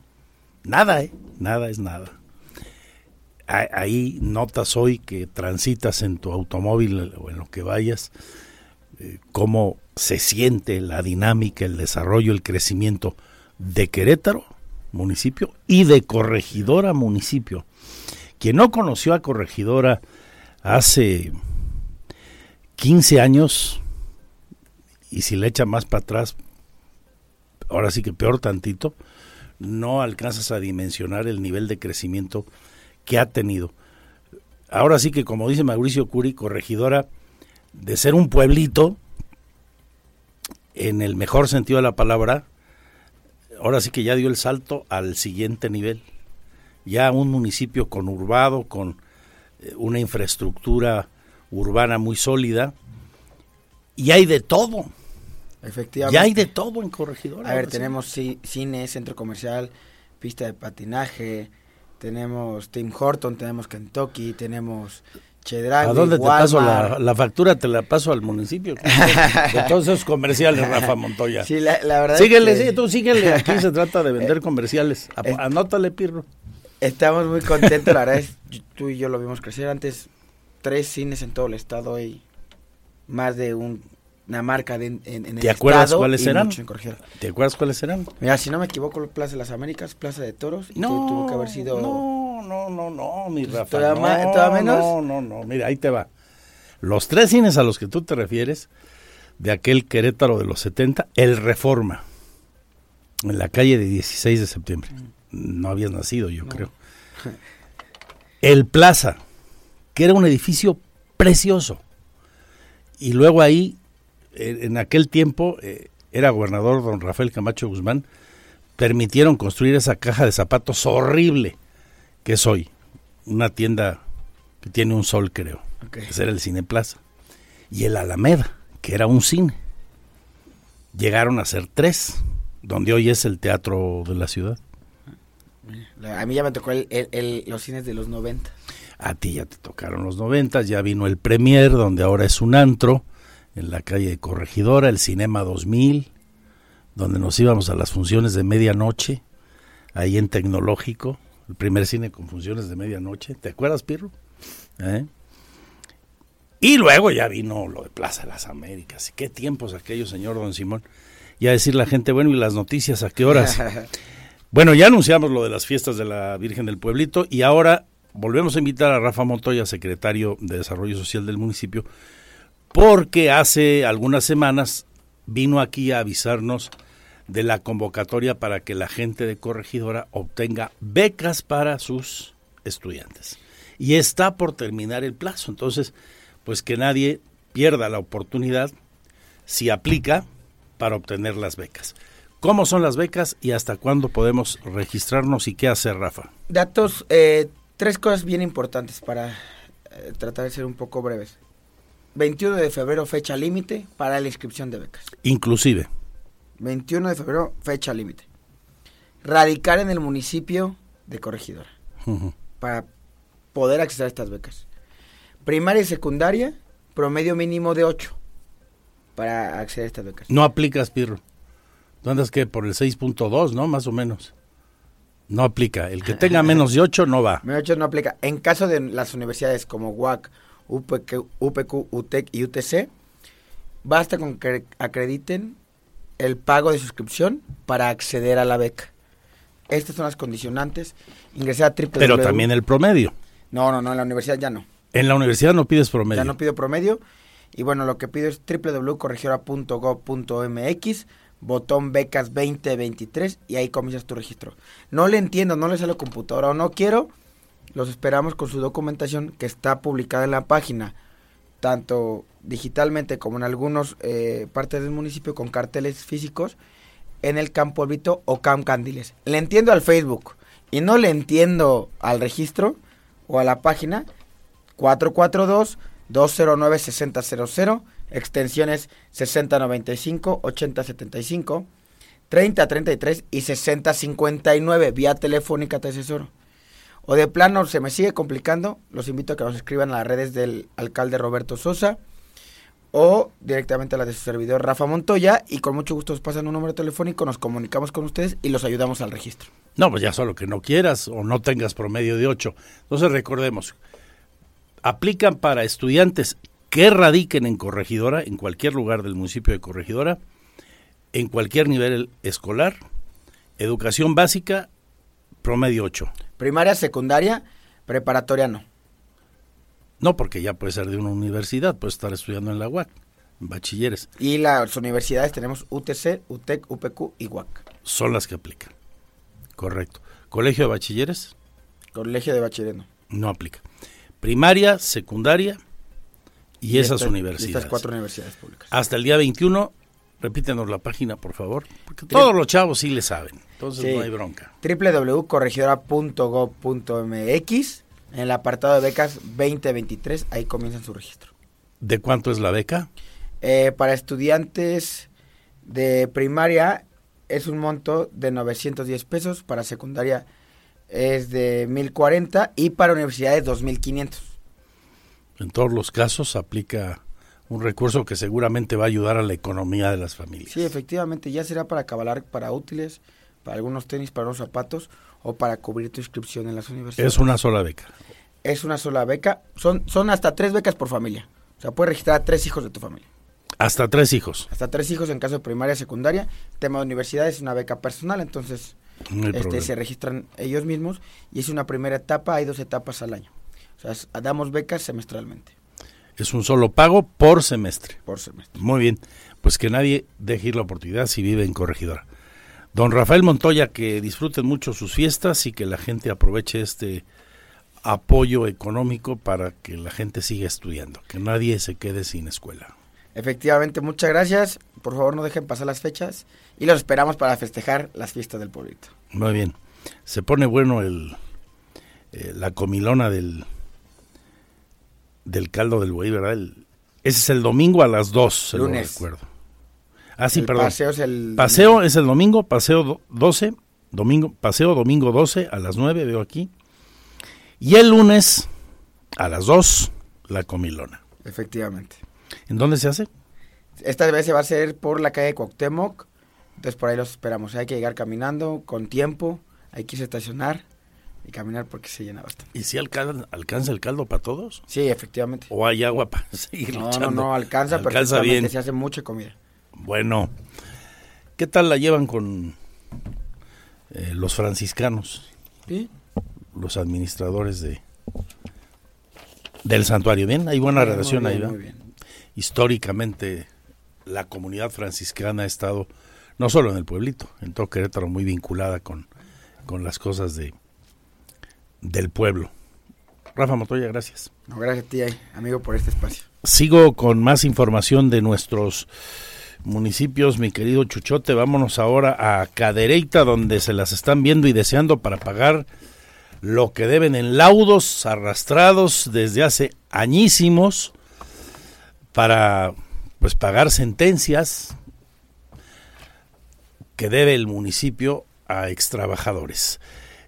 nada, ¿eh? Nada es nada. Ahí notas hoy que transitas en tu automóvil o en lo que vayas, eh, cómo se siente la dinámica, el desarrollo, el crecimiento de Querétaro, municipio, y de Corregidora, municipio. Quien no conoció a Corregidora hace 15 años, y si le echa más para atrás, ahora sí que peor tantito, no alcanzas a dimensionar el nivel de crecimiento que ha tenido. Ahora sí que, como dice Mauricio Curi, corregidora, de ser un pueblito, en el mejor sentido de la palabra, ahora sí que ya dio el salto al siguiente nivel. Ya un municipio conurbado, con eh, una infraestructura urbana muy sólida, y hay de todo. Efectivamente. Ya hay de todo en Corregidora. A ver, tenemos cine, centro comercial, pista de patinaje, tenemos Tim Horton, tenemos Kentucky, tenemos Chedraui, ¿A dónde te paso la, factura? Te la paso al municipio. [laughs] de todos esos comerciales, [laughs] Rafa Montoya. Sí, la, verdad Síguele, sí, tú síguele. Aquí se [laughs] trata de vender comerciales. Anótale, Pirro. Estamos muy contentos, la verdad es, tú y yo lo vimos crecer. Antes, tres cines en todo el estado y más de un una marca de, en, en el ¿Te acuerdas cuáles eran? ¿Te acuerdas cuáles eran? Mira, si no me equivoco, Plaza de las Américas, Plaza de Toros, y no, tuvo que haber sido... No, no, no, no, mi Rafa. ¿Todavía, menos? No, no, no, mira, ahí te va. Los tres cines a los que tú te refieres, de aquel Querétaro de los 70, el Reforma, en la calle de 16 de septiembre. No habías nacido, yo creo. [laughs] El Plaza, que era un edificio precioso. Y luego ahí en aquel tiempo eh, era gobernador don Rafael Camacho Guzmán, permitieron construir esa caja de zapatos horrible que es hoy. Una tienda que tiene un sol, creo. Ese era el Cine Plaza. Y el Alameda, que era un cine. Llegaron a ser tres, donde hoy es el teatro de la ciudad. A mí ya me tocó los cines de los 90. A ti ya te tocaron los 90, ya vino el Premier, donde ahora es un antro en la calle de Corregidora, el Cinema 2000, donde nos íbamos a las funciones de medianoche, ahí en Tecnológico, el primer cine con funciones de medianoche. ¿Te acuerdas, Pirro? ¿Eh? Y luego ya vino lo de Plaza de las Américas. ¿Qué tiempos aquellos, señor Don Simón? Y a decir la gente, bueno, ¿y las noticias a qué horas? [laughs] bueno, ya anunciamos lo de las fiestas de la Virgen del Pueblito y ahora volvemos a invitar a Rafa Montoya, secretario de Desarrollo Social del municipio, porque hace algunas semanas vino aquí a avisarnos de la convocatoria para que la gente de Corregidora obtenga becas para sus estudiantes. Y está por terminar el plazo, entonces, pues que nadie pierda la oportunidad si aplica para obtener las becas. ¿Cómo son las becas y hasta cuándo podemos registrarnos y qué hacer, Rafa? Datos, eh, tres cosas bien importantes para eh, tratar de ser un poco breves. 21 de febrero fecha límite para la inscripción de becas. Inclusive. 21 de febrero fecha límite. Radicar en el municipio de Corregidora para poder acceder a estas becas. Primaria y secundaria, promedio mínimo de 8 para acceder a estas becas. No aplicas, Pirro. ¿Tú andas que por el 6.2, no? Más o menos. No aplica. El que tenga [laughs] menos de 8 no va. Menos de 8 no aplica. En caso de las universidades como UAC UPQ, UPQ, UTEC y UTC, basta con que acrediten el pago de suscripción para acceder a la beca. Estas son las condicionantes. Ingresar a triple Pero también el promedio. No, no, no, en la universidad ya no. En la universidad no pides promedio. Ya no pido promedio. Y bueno, lo que pido es www.corregidora.gov.mx, botón becas 2023 y ahí comienzas tu registro. No le entiendo, no le sale computadora o no quiero, los esperamos con su documentación que está publicada en la página, tanto digitalmente como en algunas eh, partes del municipio con carteles físicos en el Campo Olvito o Camp Candiles. Le entiendo al Facebook y no le entiendo al registro o a la página 442-209-6000, extensiones 6095, 8075, 3033 y 6059, vía telefónica te. O de plano se me sigue complicando, los invito a que nos escriban a las redes del alcalde Roberto Sosa o directamente a la de su servidor Rafa Montoya y con mucho gusto nos pasan un número telefónico, nos comunicamos con ustedes y los ayudamos al registro. No, pues ya solo que no quieras o no tengas promedio de 8. Entonces recordemos, aplican para estudiantes que radiquen en Corregidora, en cualquier lugar del municipio de Corregidora, en cualquier nivel escolar, educación básica, promedio 8. Primaria, secundaria, preparatoria no. No, porque ya puede ser de una universidad, puede estar estudiando en la UAC, en bachilleres. Y las universidades tenemos UTC, UTEC, UPQ y UAC. Son las que aplican. Correcto. ¿Colegio de bachilleres? Colegio de bachilleres no. No aplica. Primaria, secundaria y, Y esas universidades. estas cuatro universidades públicas. Hasta el día 21, repítenos la página, por favor. Porque todos los chavos sí le saben. Entonces Sí. no hay bronca. www.corregidora.gov.mx en el apartado de becas 2023, ahí comienzan su registro. ¿De cuánto es la beca? Eh, para estudiantes de primaria es un monto de 910 pesos, para secundaria es de 1040 y para universidades 2500. En todos los casos aplica un recurso que seguramente va a ayudar a la economía de las familias. Sí, efectivamente, ya será para cabalar para útiles, para algunos tenis, para unos zapatos o para cubrir tu inscripción en las universidades. Es una sola beca. Es una sola beca, son, son hasta tres becas por familia. O sea, puedes registrar a tres hijos de tu familia. Hasta tres hijos. Hasta tres hijos en caso de primaria, secundaria. Tema de universidad es una beca personal, entonces No este, se registran ellos mismos y es una primera etapa, hay dos etapas al año. O sea, damos becas semestralmente. Es un solo pago por semestre. Por semestre. Muy bien. Pues que nadie deje ir la oportunidad si vive en Corregidora. Don Rafael Montoya, que disfruten mucho sus fiestas y que la gente aproveche este apoyo económico para que la gente siga estudiando, que nadie se quede sin escuela. Efectivamente, muchas gracias. Por favor, no dejen pasar las fechas y los esperamos para festejar las fiestas del pueblito. Muy bien. Se pone bueno el eh, la comilona del del caldo del buey, ¿verdad? El- ese es el domingo a las 2, se lo Lunes. recuerdo. Ah, sí, El perdón. paseo es el Paseo es el domingo, paseo do- 12, domingo, paseo domingo 12 a las 9, veo aquí. Y el lunes a las 2, la comilona. Efectivamente. ¿En dónde se hace? Esta vez se va a hacer por la calle Cuauhtémoc, entonces por ahí los esperamos. Hay que llegar caminando, con tiempo, hay que irse a estacionar y caminar porque se llena bastante. ¿Y si alcanza, alcanza el caldo para todos? Sí, efectivamente. ¿O hay agua para [laughs] seguir No, no, no, alcanza, Alcanza perfectamente, bien. se hace mucha comida. Bueno, ¿qué tal la llevan con eh, los franciscanos? Sí. Los administradores de del santuario. Bien, hay buena relación ahí, ¿verdad? muy bien. Históricamente la comunidad franciscana ha estado no solo en el pueblito, en todo Querétaro muy vinculada con, con las cosas de del pueblo. Rafa Montoya, gracias. No, gracias a ti, amigo, por este espacio. Sigo con más información de nuestros municipios, mi querido Chuchote. Vámonos ahora a Cadereyta, donde se las están viendo y deseando para pagar lo que deben en laudos arrastrados desde hace añísimos para pues pagar sentencias que debe el municipio a extrabajadores.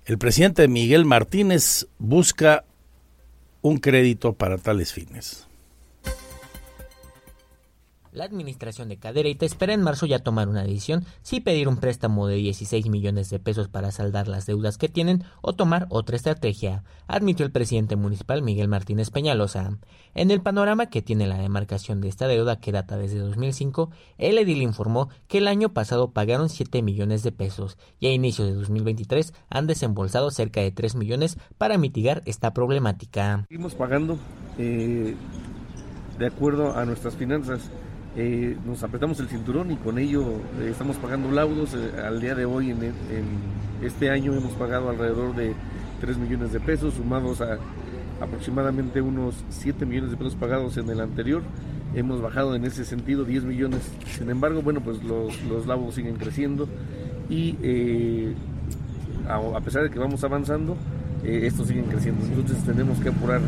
El presidente Miguel Martínez busca un crédito para tales fines. La administración de Cadereyta espera en marzo ya tomar una decisión si pedir un préstamo de 16 millones de pesos para saldar las deudas que tienen o tomar otra estrategia, admitió el presidente municipal Miguel Martínez Peñalosa. En el panorama que tiene la demarcación de esta deuda que data desde 2005, el edil informó que el año pasado pagaron 7 millones de pesos y a inicios de 2023 han desembolsado cerca de 3 millones para mitigar esta problemática. Seguimos pagando eh, de acuerdo a nuestras finanzas. Eh, nos apretamos el cinturón y con ello eh, estamos pagando laudos. Eh, al día de hoy, en, este año, hemos pagado alrededor de 3 millones de pesos, sumados a aproximadamente unos 7 millones de pesos pagados en el anterior. Hemos bajado en ese sentido 10 millones. Sin embargo, bueno, pues los, los laudos siguen creciendo y eh, a, pesar de que vamos avanzando, eh, estos siguen creciendo. Entonces tenemos que apurar.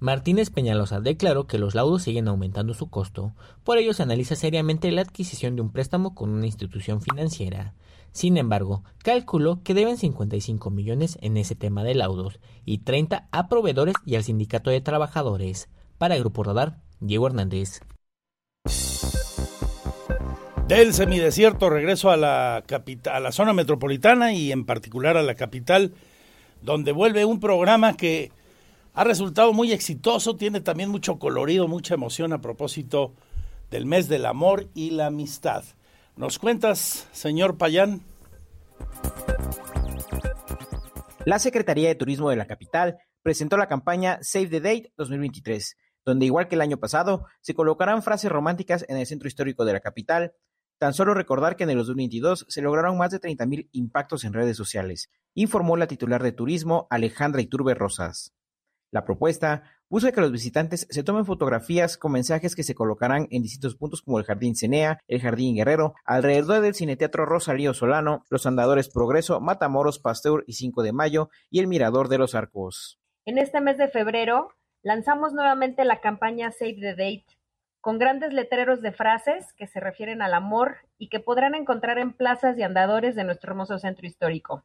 Martínez Peñalosa declaró que los laudos siguen aumentando su costo, por ello se analiza seriamente la adquisición de un préstamo con una institución financiera. Sin embargo, calculó que deben 55 millones en ese tema de laudos y 30 a proveedores y al sindicato de trabajadores. Para el Grupo Radar, Diego Hernández. Del semidesierto regreso a la, a la zona metropolitana y en particular a la capital, donde vuelve un programa que ha resultado muy exitoso, tiene también mucho colorido, mucha emoción a propósito del mes del amor y la amistad. ¿Nos cuentas, señor Payán? La Secretaría de Turismo de la capital presentó la campaña Save the Date 2023, donde igual que el año pasado, se colocarán frases románticas en el centro histórico de la capital. Tan solo recordar que en el 2022 se lograron más de 30.000 impactos en redes sociales, informó la titular de Turismo Alejandra Iturbe Rosas. La propuesta busca que los visitantes se tomen fotografías con mensajes que se colocarán en distintos puntos como el Jardín Cenea, el Jardín Guerrero, alrededor del Cineteatro Rosalío Solano, los Andadores Progreso, Matamoros, Pasteur y 5 de Mayo y el Mirador de los Arcos. En este mes de febrero lanzamos nuevamente la campaña Save the Date con grandes letreros de frases que se refieren al amor y que podrán encontrar en plazas y andadores de nuestro hermoso centro histórico.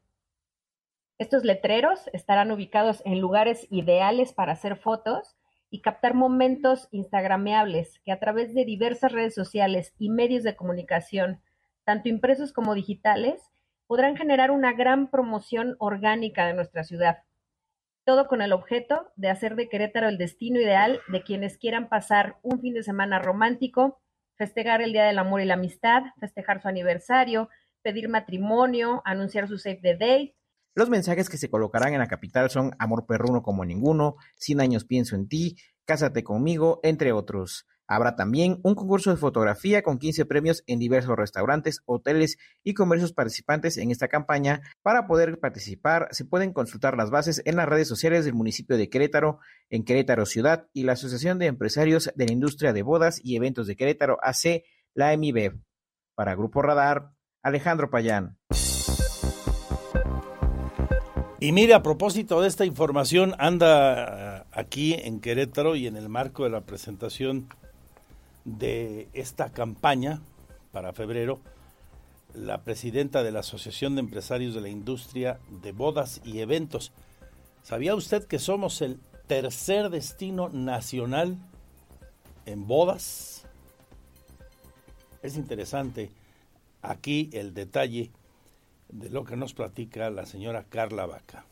Estos letreros estarán ubicados en lugares ideales para hacer fotos y captar momentos instagrameables que a través de diversas redes sociales y medios de comunicación, tanto impresos como digitales, podrán generar una gran promoción orgánica de nuestra ciudad. Todo con el objeto de hacer de Querétaro el destino ideal de quienes quieran pasar un fin de semana romántico, festejar el Día del Amor y la Amistad, festejar su aniversario, pedir matrimonio, anunciar su save the date, los mensajes que se colocarán en la capital son Amor perruno como ninguno, 100 años pienso en ti, Cásate conmigo, entre otros. Habrá también un concurso de fotografía con 15 premios en diversos restaurantes, hoteles y comercios participantes en esta campaña. Para poder participar se pueden consultar las bases en las redes sociales del municipio de Querétaro, en Querétaro Ciudad y la Asociación de Empresarios de la Industria de Bodas y Eventos de Querétaro AC, la EMIBEV. Para Grupo Radar, Alejandro Payán. Y mire, a propósito de esta información, anda aquí en Querétaro y en el marco de la presentación de esta campaña para febrero, la presidenta de la Asociación de Empresarios de la Industria de Bodas y Eventos. ¿Sabía usted que somos el tercer destino nacional en bodas? Es interesante aquí el detalle de lo que nos platica la señora Carla Vaca.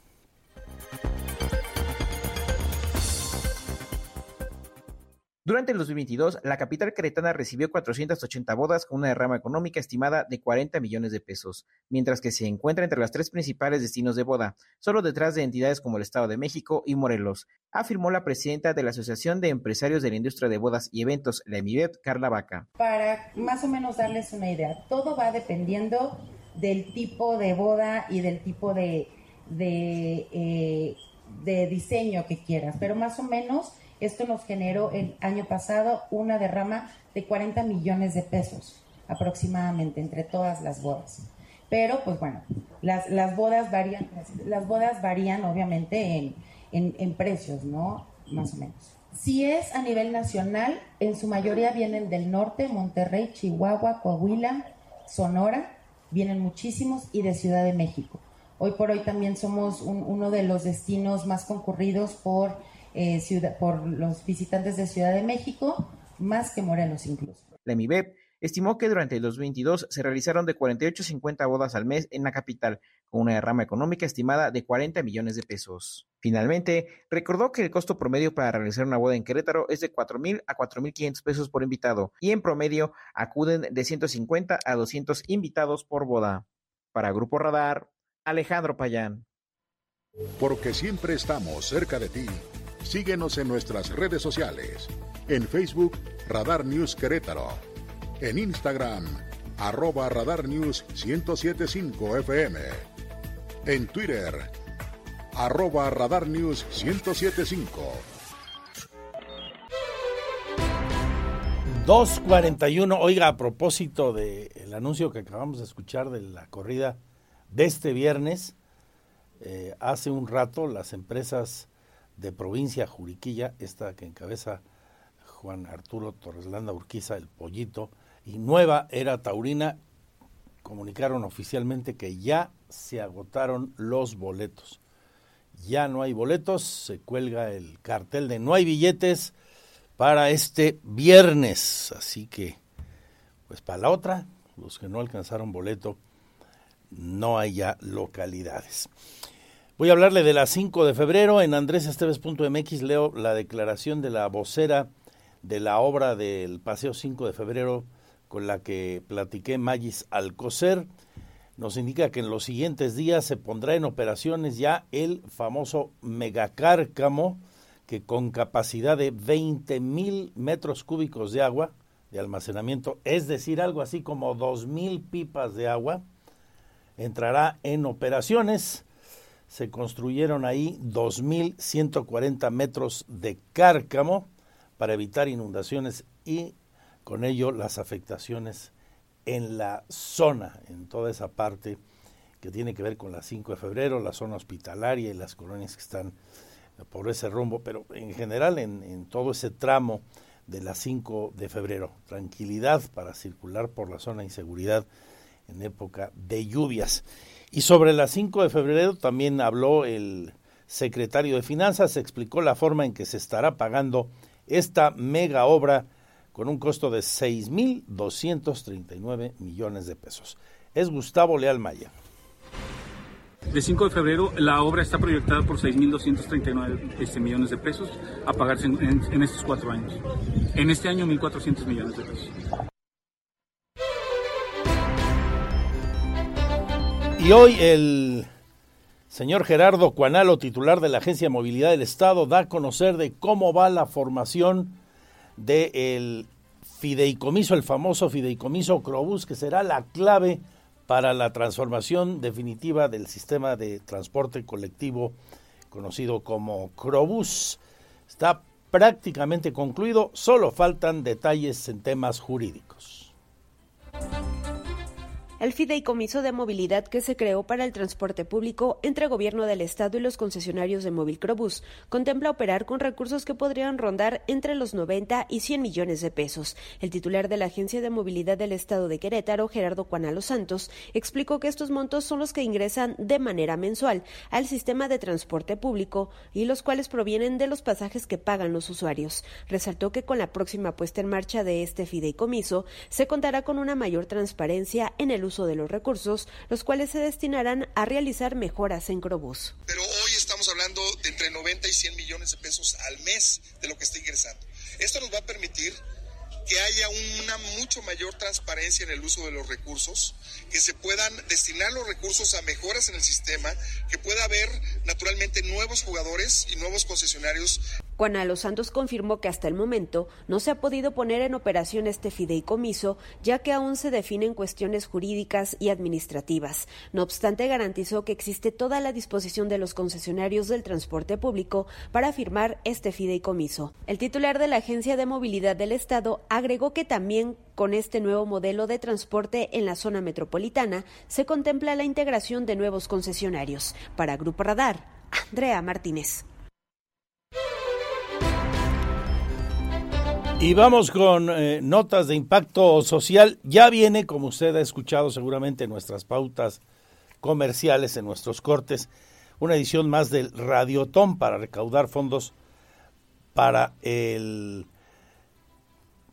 Durante el 2022, la capital queretana recibió 480 bodas con una derrama económica estimada de 40 millones de pesos, mientras que se encuentra entre los tres principales destinos de boda, solo detrás de entidades como el Estado de México y Morelos, afirmó la presidenta de la Asociación de Empresarios de la Industria de Bodas y Eventos, la EMIBET, Carla Vaca. Para más o menos darles una idea, todo va dependiendo del tipo de boda y del tipo de, de, eh, de diseño que quieras. Pero más o menos esto nos generó el año pasado una derrama de 40 millones de pesos aproximadamente entre todas las bodas. Pero pues bueno, las, las bodas varían, las, bodas varían obviamente en, en, en precios, ¿no? Más o menos. Si es a nivel nacional, en su mayoría vienen del norte, Monterrey, Chihuahua, Coahuila, Sonora, vienen muchísimos y de Ciudad de México. Hoy por hoy también somos uno de los destinos más concurridos por, eh, ciudad, por los visitantes de Ciudad de México, más que Morelos incluso. La MIBEP estimó que durante el 2022 se realizaron de 48 a 50 bodas al mes en la capital, con una derrama económica estimada de 40 millones de pesos. Finalmente, recordó que el costo promedio para realizar una boda en Querétaro es de 4.000 a 4.500 pesos por invitado y en promedio acuden de 150 a 200 invitados por boda. Para Grupo Radar, Alejandro Payán. Porque siempre estamos cerca de ti. Síguenos en nuestras redes sociales. En Facebook, Radar News Querétaro en Instagram, arroba Radar News 1075 FM. En Twitter, arroba Radar News 1075. 241. Oiga, a propósito del anuncio que acabamos de escuchar de la corrida de este viernes, Eh, hace un rato las empresas de provincia Juriquilla, esta que encabeza Juan Arturo Torreslanda Urquiza, el pollito, y Nueva Era Taurina, comunicaron oficialmente que ya se agotaron los boletos. Ya no hay boletos, se cuelga el cartel de no hay billetes para este viernes. Así que, pues para la otra, los que no alcanzaron boleto, no hay ya localidades. Voy a hablarle de la 5 de febrero. En andresesteves.mx leo la declaración de la vocera de la obra del Paseo 5 de febrero con la que platiqué Magis Alcocer. Nos indica que en los siguientes días se pondrá en operaciones ya el famoso megacárcamo que con capacidad de 20 mil metros cúbicos de agua de almacenamiento, es decir, algo así como 2 mil pipas de agua, entrará en operaciones. Se construyeron ahí 2.140 metros de cárcamo para evitar inundaciones y con ello las afectaciones en la zona, en toda esa parte que tiene que ver con la 5 de febrero, la zona hospitalaria y las colonias que están por ese rumbo, pero en general en, todo ese tramo de la 5 de febrero. Tranquilidad para circular por la zona, inseguridad en época de lluvias. Y sobre la 5 de febrero también habló el secretario de Finanzas, explicó la forma en que se estará pagando esta mega obra con un costo de 6.239 millones de pesos. Es Gustavo Leal Maya. De 5 de febrero, la obra está proyectada por 6.239 este, millones de pesos a pagarse en, en estos cuatro años. En este año, 1.400 millones de pesos. Y hoy el señor Gerardo Cuanalo, titular de la Agencia de Movilidad del Estado, da a conocer de cómo va la formación del fideicomiso, el famoso fideicomiso Crobús, que será la clave para la transformación definitiva del sistema de transporte colectivo conocido como Crobús. Está prácticamente concluido, solo faltan detalles en temas jurídicos. El fideicomiso de movilidad que se creó para el transporte público entre gobierno del Estado y los concesionarios de móvil Crobús contempla operar con recursos que podrían rondar entre los 90 y 100 millones de pesos. El titular de la Agencia de Movilidad del Estado de Querétaro, Gerardo Cuanalo Santos, explicó que estos montos son los que ingresan de manera mensual al sistema de transporte público y los cuales provienen de los pasajes que pagan los usuarios. Resaltó que con la próxima puesta en marcha de este fideicomiso se contará con una mayor transparencia en el uso de los recursos, los cuales se destinarán a realizar mejoras en Crobús. Pero hoy estamos hablando de entre 90 y 100 millones de pesos al mes de lo que está ingresando. Esto nos va a permitir que haya una mucho mayor transparencia en el uso de los recursos, que se puedan destinar los recursos a mejoras en el sistema, que pueda haber naturalmente nuevos jugadores y nuevos concesionarios Juan Los Santos confirmó que hasta el momento no se ha podido poner en operación este fideicomiso, ya que aún se definen cuestiones jurídicas y administrativas. No obstante, garantizó que existe toda la disposición de los concesionarios del transporte público para firmar este fideicomiso. El titular de la Agencia de Movilidad del Estado agregó que también con este nuevo modelo de transporte en la zona metropolitana se contempla la integración de nuevos concesionarios. Para Grupo Radar, Andrea Martínez. Y vamos con eh, notas de impacto social. Ya viene, como usted ha escuchado seguramente en nuestras pautas comerciales, en nuestros cortes, una edición más del Radiotón para recaudar fondos para el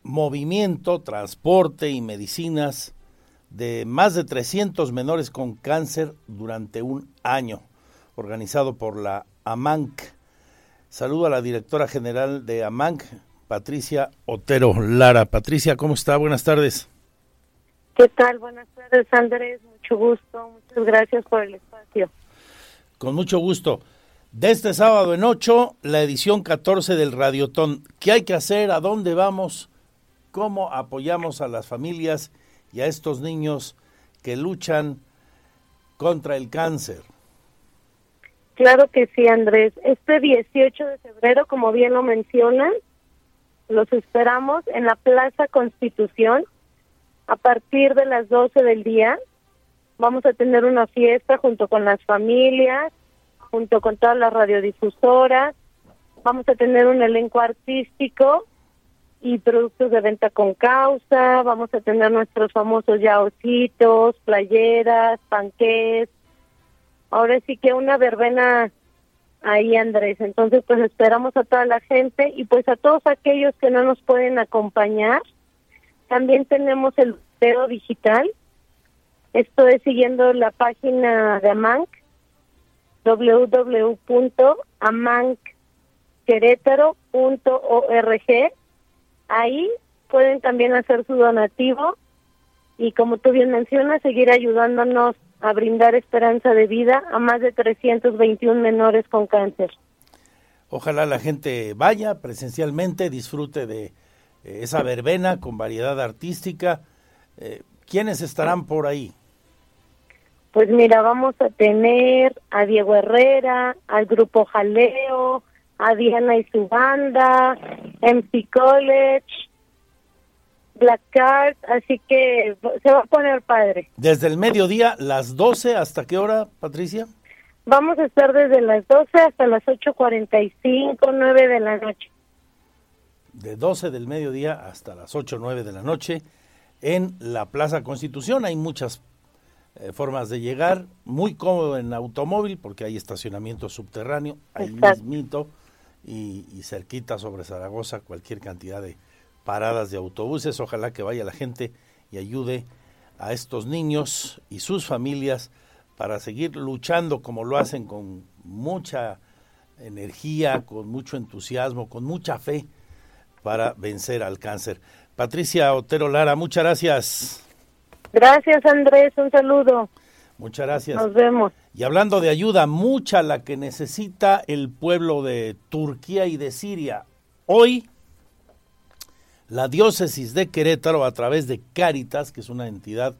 movimiento, transporte y medicinas de más de 300 menores con cáncer durante un año, organizado por la AMANC. Saludo a la directora general de AMANC, Patricia Otero Lara. Patricia, ¿cómo está? Buenas tardes. ¿Qué tal? Buenas tardes, Andrés. Mucho gusto. Muchas gracias por el espacio. Con mucho gusto. De este sábado en 8, la edición 14 del Radiotón. ¿Qué hay que hacer? ¿A dónde vamos? ¿Cómo apoyamos a las familias y a estos niños que luchan contra el cáncer? Claro que sí, Andrés. Este 18 de febrero, como bien lo mencionan, los esperamos en la Plaza Constitución a partir de las 12 del día. Vamos a tener una fiesta junto con las familias, junto con todas las radiodifusoras. Vamos a tener un elenco artístico y productos de venta con causa. Vamos a tener nuestros famosos yaocitos, playeras, panqués. Ahora sí que una verbena ahí, Andrés. Entonces, pues esperamos a toda la gente y pues a todos aquellos que no nos pueden acompañar. También tenemos el video digital. Esto es siguiendo la página de AMANC, www.amanquerétaro.org. Ahí pueden también hacer su donativo y como tú bien mencionas, seguir ayudándonos a brindar esperanza de vida a más de 321 menores con cáncer. Ojalá la gente vaya presencialmente, disfrute de eh, esa verbena con variedad artística. Eh, ¿Quiénes estarán por ahí? Pues mira, vamos a tener a Diego Herrera, al grupo Jaleo, a Diana y su banda, MC College, Black Card, así que se va a poner padre. Desde el mediodía, las 12, ¿hasta qué hora, Patricia? Vamos a estar desde las 12 hasta las 8.45, 9 de la noche. De 12 del mediodía hasta las 8, 9 de la noche en la Plaza Constitución. Hay muchas eh, formas de llegar, muy cómodo en automóvil porque hay estacionamiento subterráneo, ahí mismito y, y cerquita sobre Zaragoza cualquier cantidad de paradas de autobuses. Ojalá que vaya la gente y ayude a estos niños y sus familias para seguir luchando como lo hacen con mucha energía, con mucho entusiasmo, con mucha fe para vencer al cáncer. Patricia Otero Lara, muchas gracias. Gracias Andrés, un saludo. Muchas gracias. Nos vemos. Y hablando de ayuda, mucha la que necesita el pueblo de Turquía y de Siria. Hoy la diócesis de Querétaro, a través de Cáritas, que es una entidad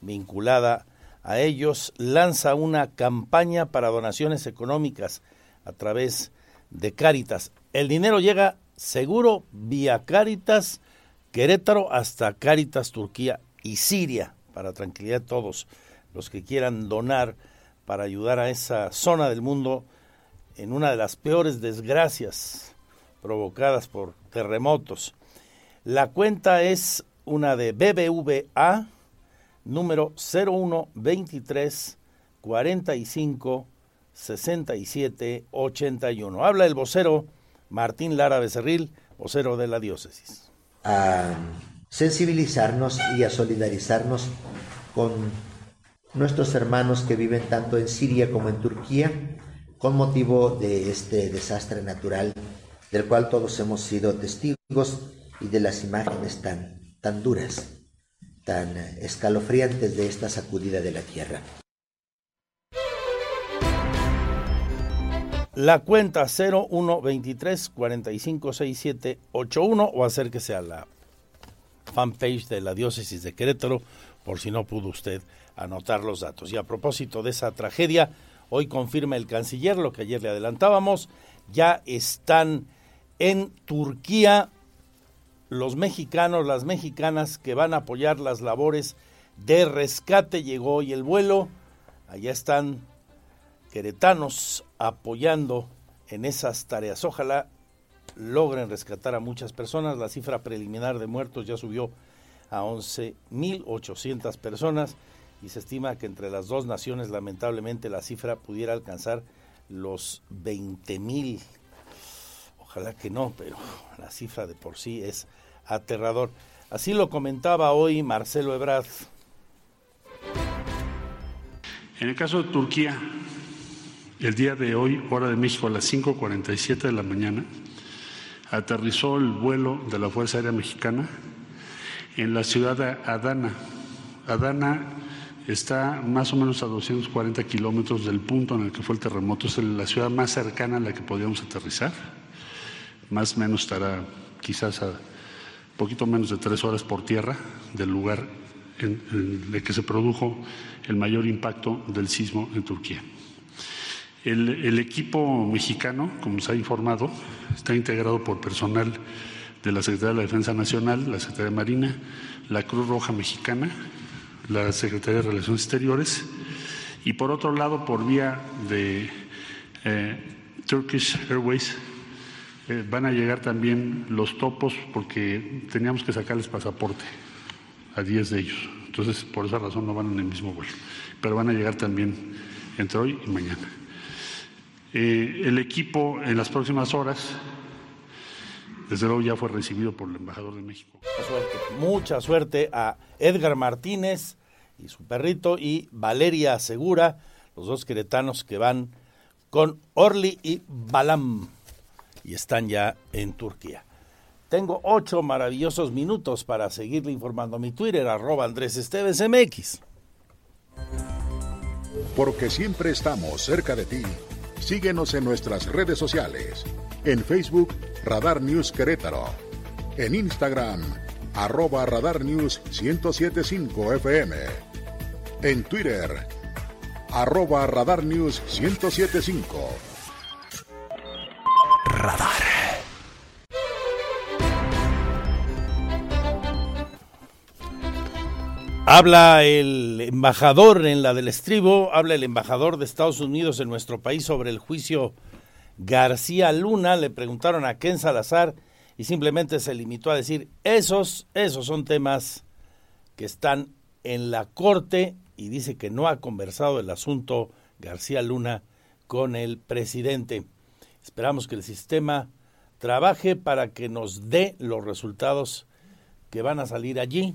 vinculada a ellos, lanza una campaña para donaciones económicas a través de Cáritas. El dinero llega seguro vía Cáritas, Querétaro hasta Cáritas, Turquía y Siria, para tranquilidad de todos los que quieran donar para ayudar a esa zona del mundo en una de las peores desgracias provocadas por terremotos. La cuenta es una de BBVA, número 0123 45 67 81. Habla el vocero Martín Lara Becerril, vocero de la diócesis. A sensibilizarnos y a solidarizarnos con nuestros hermanos que viven tanto en Siria como en Turquía con motivo de este desastre natural del cual todos hemos sido testigos y de las imágenes tan, tan duras, tan escalofriantes de esta sacudida de la tierra. La cuenta 0123 456781 o acérquese a la fanpage de la diócesis de Querétaro por si no pudo usted anotar los datos. Y a propósito de esa tragedia, hoy confirma el canciller lo que ayer le adelantábamos, ya están en Turquía los mexicanos, las mexicanas que van a apoyar las labores de rescate. Llegó hoy el vuelo, allá están queretanos apoyando en esas tareas. Ojalá logren rescatar a muchas personas. La cifra preliminar de muertos ya subió a 11.800 personas y se estima que entre las dos naciones lamentablemente la cifra pudiera alcanzar los 20.000. Ojalá que no, pero la cifra de por sí es aterrador. Así lo comentaba hoy Marcelo Ebrard. En el caso de Turquía, el día de hoy, hora de México, a las 5.47 de la mañana, aterrizó el vuelo de la Fuerza Aérea Mexicana en la ciudad de Adana. Adana está más o menos a 240 kilómetros del punto en el que fue el terremoto. Es la ciudad más cercana a la que podíamos aterrizar. Más o menos estará quizás a poquito menos de tres horas por tierra del lugar en, el que se produjo el mayor impacto del sismo en Turquía. El, equipo mexicano, como se ha informado, está integrado por personal de la Secretaría de la Defensa Nacional, la Secretaría de Marina, la Cruz Roja Mexicana, la Secretaría de Relaciones Exteriores y por otro lado, por vía de eh, Turkish Airways eh, van a llegar también los topos porque teníamos que sacarles pasaporte a 10 de ellos. Entonces, por esa razón no van en el mismo vuelo. Pero van a llegar también entre hoy y mañana. Eh, el equipo en las próximas horas, desde luego ya fue recibido por el embajador de México. Mucha suerte, mucha suerte a Edgar Martínez y su perrito y Valeria Segura, los dos queretanos que van con Orly y Balam y están ya en Turquía. Tengo ocho maravillosos minutos para seguirle informando mi Twitter, arroba Andrés Esteves MX. Porque siempre estamos cerca de ti. Síguenos en nuestras redes sociales. En Facebook, Radar News Querétaro. En Instagram, arroba Radar News 1075 FM. En Twitter, arroba Radar News 1075. Radar. Habla el embajador en la del estribo, habla el embajador de Estados Unidos en nuestro país sobre el juicio García Luna. Le preguntaron a Ken Salazar y simplemente se limitó a decir, esos, esos son temas que están en la corte y dice que no ha conversado el asunto García Luna con el presidente. Esperamos que el sistema trabaje para que nos dé los resultados que van a salir allí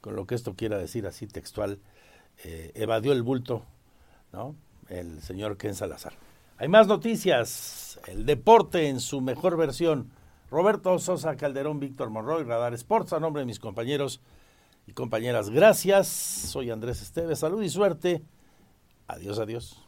con lo que esto quiera decir así textual, eh, evadió el bulto, ¿no? El señor Ken Salazar. Hay más noticias, el deporte en su mejor versión. Roberto Sosa Calderón, Víctor Monroy, Radar Sports, a nombre de mis compañeros y compañeras, gracias. Soy Andrés Esteves, salud y suerte. Adiós, adiós.